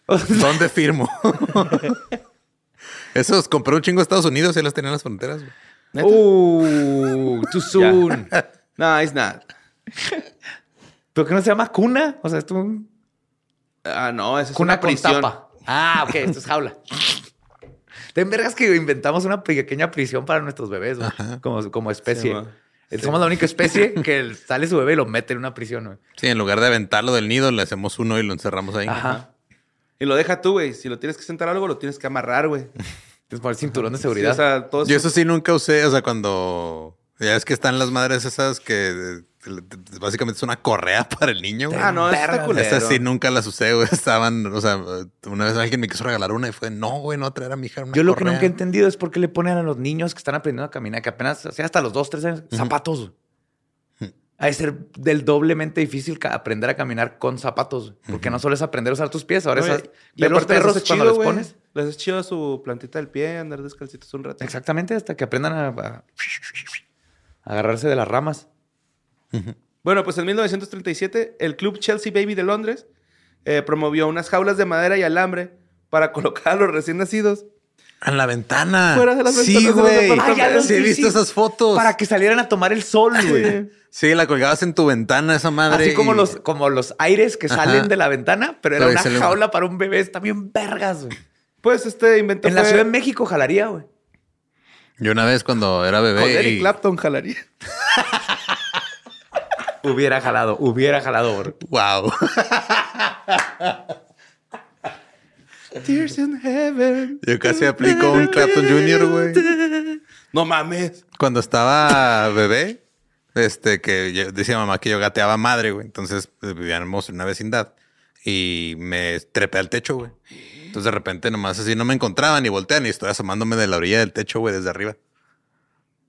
¿Dónde firmo? Esos compré un chingo de Estados Unidos y las tenían en las fronteras. Uh, too soon. No, it's not. ¿Pero qué no se llama cuna? O sea, es un Ah, no, esa es cuna una con prisión. tapa. Ah, ok, esto es jaula. Ten vergas que inventamos una pequeña prisión para nuestros bebés, güey. Como, como especie. Sí, ma. Somos la única especie que sale su bebé y lo mete en una prisión, güey. Sí, en lugar de aventarlo del nido, le hacemos uno y lo encerramos ahí. Ajá. Y lo deja tú, güey. Si lo tienes que sentar algo, lo tienes que amarrar, güey. Tienes que poner cinturón de Sí, seguridad. o sea, todo Yo eso sí nunca usé, o sea, cuando... Ya es que están las madres esas que básicamente es una correa para el niño, güey. Ah, no, está culero. Esas sí nunca las usé, güey. Estaban, o sea, una vez alguien me quiso regalar una y fue, no, güey, no traer a mi hija una Yo lo que correa". nunca he entendido es por qué le ponen a los niños que están aprendiendo a caminar, que apenas, o sea, hasta los dos, tres años, zapatos. Ha de ser del doblemente difícil aprender a caminar con zapatos, porque no solo es aprender a usar tus pies, ahora No, es ver los perros cuando chido, les pones. Les es chido su plantita del pie, andar descalcitos un rato. Exactamente, hasta que aprendan a, a- a agarrarse de las ramas. Bueno, pues en 1937, el club Chelsea Baby de Londres eh, promovió unas jaulas de madera y alambre para colocar a los recién nacidos. En la ventana. Fuera de las Sí, güey. Ah, Sí, he vi, visto esas fotos. Para que salieran a tomar el sol, güey. Sí, la colgabas en tu ventana, esa madre. Así como y- los, como los aires que Ajá. salen de la ventana, pero era Pero una jaula para un bebé. Está bien vergas, güey. Pues este invento En la Ciudad de México jalaría, güey. Yo una vez cuando era con bebé. Eric y- Clapton jalaría. Hubiera jalado, hubiera jalado. bro. Wow. Tears in heaven. Yo casi aplico un Clapton Jr., güey. No mames. Cuando estaba bebé, este, que yo- decía mamá que yo gateaba madre, güey. Entonces pues, vivíamos en una vecindad y me trepé al techo, güey. Entonces de repente nomás así no me encontraban y voltean y estoy asomándome de la orilla del techo, güey, desde arriba.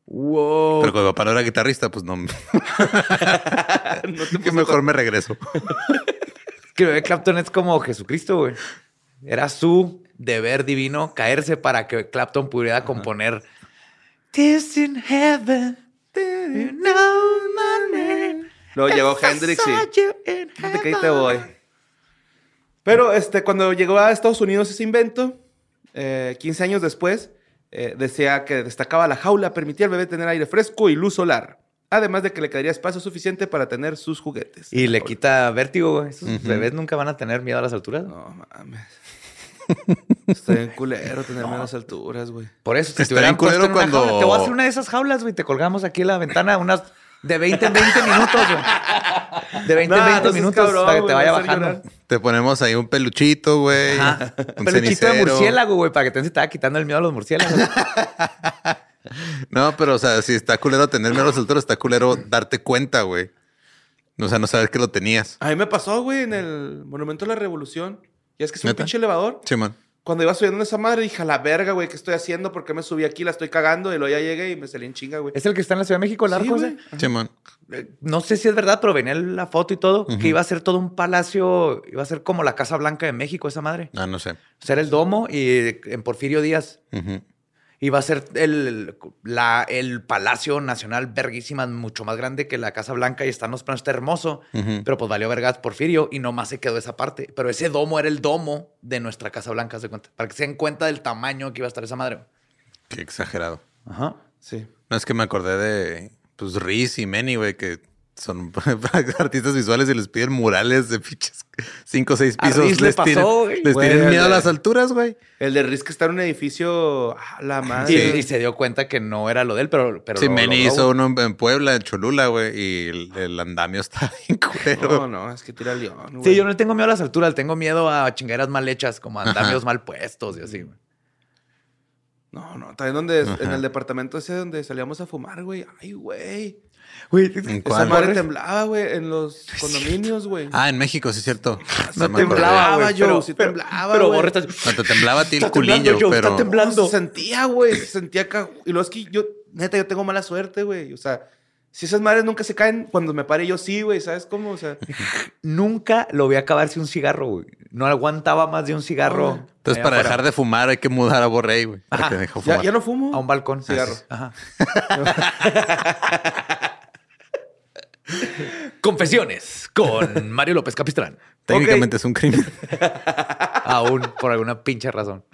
Wow. Pero mi papá no era guitarrista, pues no. No te que puso mejor me regreso. que bebé Clapton es como Jesucristo, güey. Era su deber divino caerse para que Clapton pudiera componer This in heaven. you know my name. Luego llegó Hendrix y... que ahí te voy. Pero este, cuando llegó a Estados Unidos ese invento, eh, 15 años después, eh, decía que destacaba la jaula, permitía al bebé tener aire fresco y luz solar. Además de que le quedaría espacio suficiente para tener sus juguetes. Y le quita vértigo, güey. Esos bebés nunca van a tener miedo a las alturas. No mames. Está bien culero tener menos alturas, güey. Por eso, si Está te hubieran culero puesto en una cuando- jaula, te voy a hacer una de esas jaulas, güey. Te colgamos aquí en la ventana unas de 20 en 20 minutos, güey. De 20 en Nah, 20 no seas minutos cabrón, para que te vaya bajando. Te ponemos ahí un peluchito, güey. Un Peluchito de murciélago, güey, para que te estaba quitando el miedo a los murciélagos. No, pero o sea, si está culero tener miedo a las alturas, está culero darte cuenta, güey. O sea, no saber que lo tenías. A mí me pasó, güey, en el Monumento de la Revolución. Ya es que es un ¿Neta? pinche elevador. Simón. Cuando iba subiendo en esa madre, dije, a la verga, güey, ¿qué estoy haciendo? ¿Por qué me subí aquí? La estoy cagando. Y luego ya llegué y me salí en chinga, güey. ¿Es el que está en la Ciudad de México, el Sí, arco güey. ese? Simón. Eh, No sé si es verdad, pero venía la foto y todo, que iba a ser todo un palacio, iba a ser como la Casa Blanca de México, esa madre. Ah, no sé. O sea, era el domo y en Porfirio Díaz Ujú. iba a ser el, la, el Palacio Nacional verguísima, mucho más grande que la Casa Blanca y está en los planos, está hermoso, pero pues valió vergas Porfirio y nomás se quedó esa parte. Pero ese domo era el domo de nuestra Casa Blanca, se cuenta, para que se den cuenta del tamaño que iba a estar esa madre. Qué exagerado. Ajá. Sí. No es que me acordé de pues Riz y Manny, güey, que son artistas visuales y les piden murales de pinches cinco o seis A pisos. Le les pasó, tienen, güey. les Güey, tienen el miedo a las alturas, güey. El de Riz que está en un edificio... A la madre. y se dio cuenta que no era lo de él, pero, pero Sí, lo logró, hizo uno en, en Puebla, en Cholula, güey, y el, el andamio está bien culero. No, no, es que tira león, güey. Sí, yo no le tengo miedo a las alturas, le tengo miedo a chingaderas mal hechas, como a andamios mal puestos y así, güey. No, no, también donde... En el departamento ese donde salíamos a fumar, güey. Ay, güey. Güey, ¿En Esa madre temblaba, güey, en los condominios, güey. Ah, en México, sí es cierto. no temblaba, güey. yo, pero- sí temblaba, Pero güey. Borre está- No, te temblaba a ti el Está culillo, está pero... temblando. No, se sentía, güey. Se sentía acá. Y luego es que yo, neta, yo tengo mala suerte, güey. O sea, si esas madres nunca se caen, cuando me pare yo sí, güey. ¿Sabes cómo? O sea, Nunca lo vi acabarse un cigarro, güey. No aguantaba más de un cigarro. No. Entonces, para afuera. dejar de fumar hay que mudar a Borrey, güey. Ya, fumar. ya no fumo. A un balcón. Cigarro. Ajá. Confesiones con Mario López Capistrán. Técnicamente es un crimen. Aún por alguna pinche razón.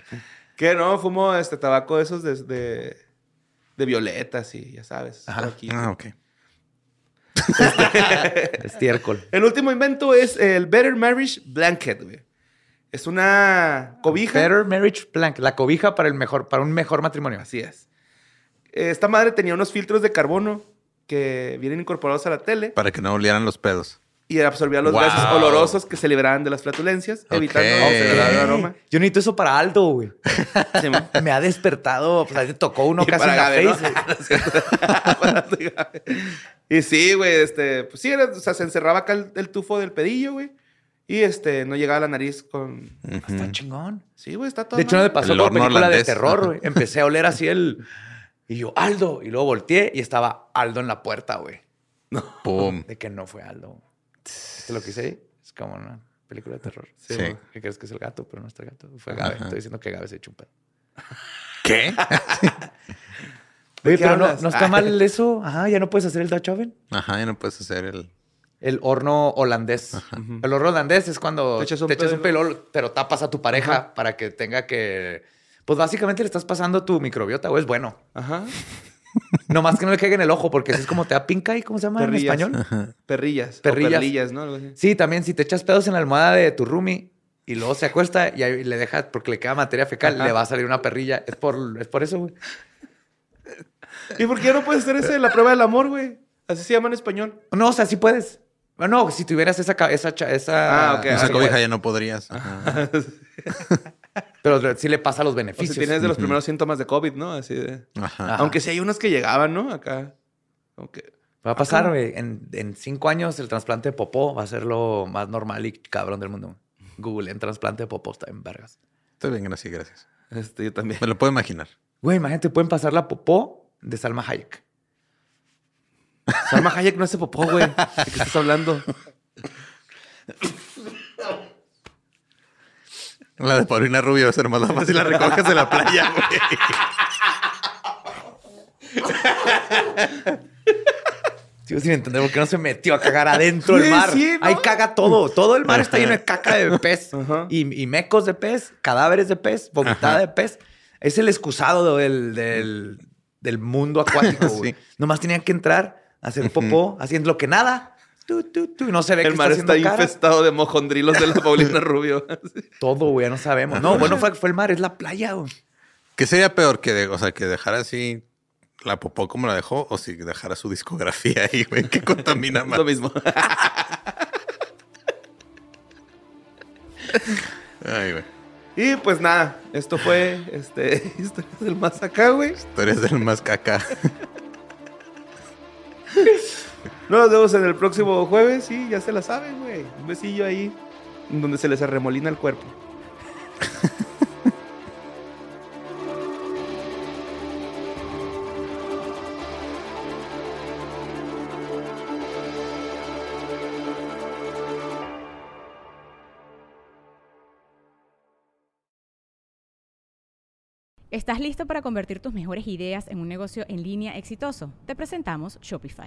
¿Qué? No, fumo este tabaco de esos de, de, de violetas y ya sabes. Ajá. ah, ok. Estiércol. El último invento es el Better Marriage Blanket, güey. Es una cobija. Better Marriage Blanket. La cobija para, el mejor, para un mejor matrimonio. Así es. Esta madre tenía unos filtros de carbono que vienen incorporados a la tele Para que no olieran los pedos. y absorbía los Wow. gases olorosos que se liberaban de las flatulencias, evitando Ok. acelerar el aroma. Yo necesito eso para Aldo, güey. Sí. Me ha despertado. Pues ahí te tocó uno Y casi para en la Gabe, ¿no? y sí, güey, este, pues sí, era- o sea, se encerraba acá el, el tufo del pedillo, güey. Y este, no llegaba a la nariz con. Está chingón. Sí, güey, está todo. De hecho, no me pasó El por película holandés. de terror, güey. Empecé a oler así el... Y yo, Aldo. Y luego volteé y estaba Aldo en la puerta, güey. Pum. De que no fue Aldo. ¿Viste lo que hice ahí? Es como una película de terror. Sí. Que crees que es el gato, pero no es el gato. Fue Gabe. Ajá. Estoy diciendo que Gabe se echó un pedo. ¿Qué? Oye, qué pero no, no está Ah. mal eso. Ajá, ya no puedes hacer el Dutch Oven. Ajá, ya no puedes hacer el. El horno holandés. El horno holandés es cuando Te te echas un pelo, pero tapas a tu pareja para que tenga que... Pues básicamente le estás pasando tu microbiota, güey. Es bueno. Ajá. No más que no le caiga en el ojo, porque así es como te da pinca y ¿cómo se llama Perrillas. en español? Perrillas. o Perrillas. perlillas, ¿no? Algo así. Sí, también si te echas pedos en la almohada de tu roomie y luego se acuesta y ahí le dejas porque le queda materia fecal, Ajá. le va a salir una perrilla. Es por, es por eso, güey. ¿Y por qué no puedes hacer ese de la prueba del amor, güey? Así se llama en español. No, o sea, sí puedes. Bueno, si tuvieras esa... esa, cha- esa Ah. Esa cobija ya no podrías. Ajá. Pero sí le pasa los O beneficios. si tienes de los primeros síntomas de COVID, ¿no? Así de... Ajá. Aunque sí hay unas que llegaban, ¿no? Acá. Aunque... Va a pasar, güey. En, en cinco años el trasplante de popó va a ser lo más normal y cabrón del mundo. Google en trasplante de popó está en vergas. Estoy bien, gracias, gracias. Este, yo también. Me lo puedo imaginar. Güey, imagínate, pueden pasar la popó de Salma Hayek. Salma Hayek no hace popó, güey. ¿De qué estás hablando? La de Paulina Rubio va a ser más la fácil la recoges de la playa, güey. Sigo sin entender por qué no se metió a cagar adentro del mar. sí, ¿no? Ahí caga todo. Todo el mar está lleno de caca de pez. Y, y mecos de pez, cadáveres de pez, vomitada Ajá. de pez. Es el excusado del, del, del mundo acuático, güey. Sí. Nomás tenían que entrar, hacer popó, haciendo lo que nada. Tu, tu, tu, y no se ve El que mar está está haciendo cara. infestado de mojondrilos de la Paulina Rubio. Todo, güey, no sabemos. No, bueno, fue, fue el mar, es la playa, güey. ¿Qué sería peor que, de- o sea, que dejara así la popó como la dejó o si dejara su discografía ahí, güey? que contamina más? Lo mismo. Ay, güey. Y pues nada, esto fue este, Historias del Más Acá, güey. Historias del más caca. Nos vemos en el próximo jueves y ya se la saben, güey. Un besillo ahí donde se les arremolina el cuerpo. ¿Estás listo para convertir tus mejores ideas en un negocio en línea exitoso? Te presentamos Shopify.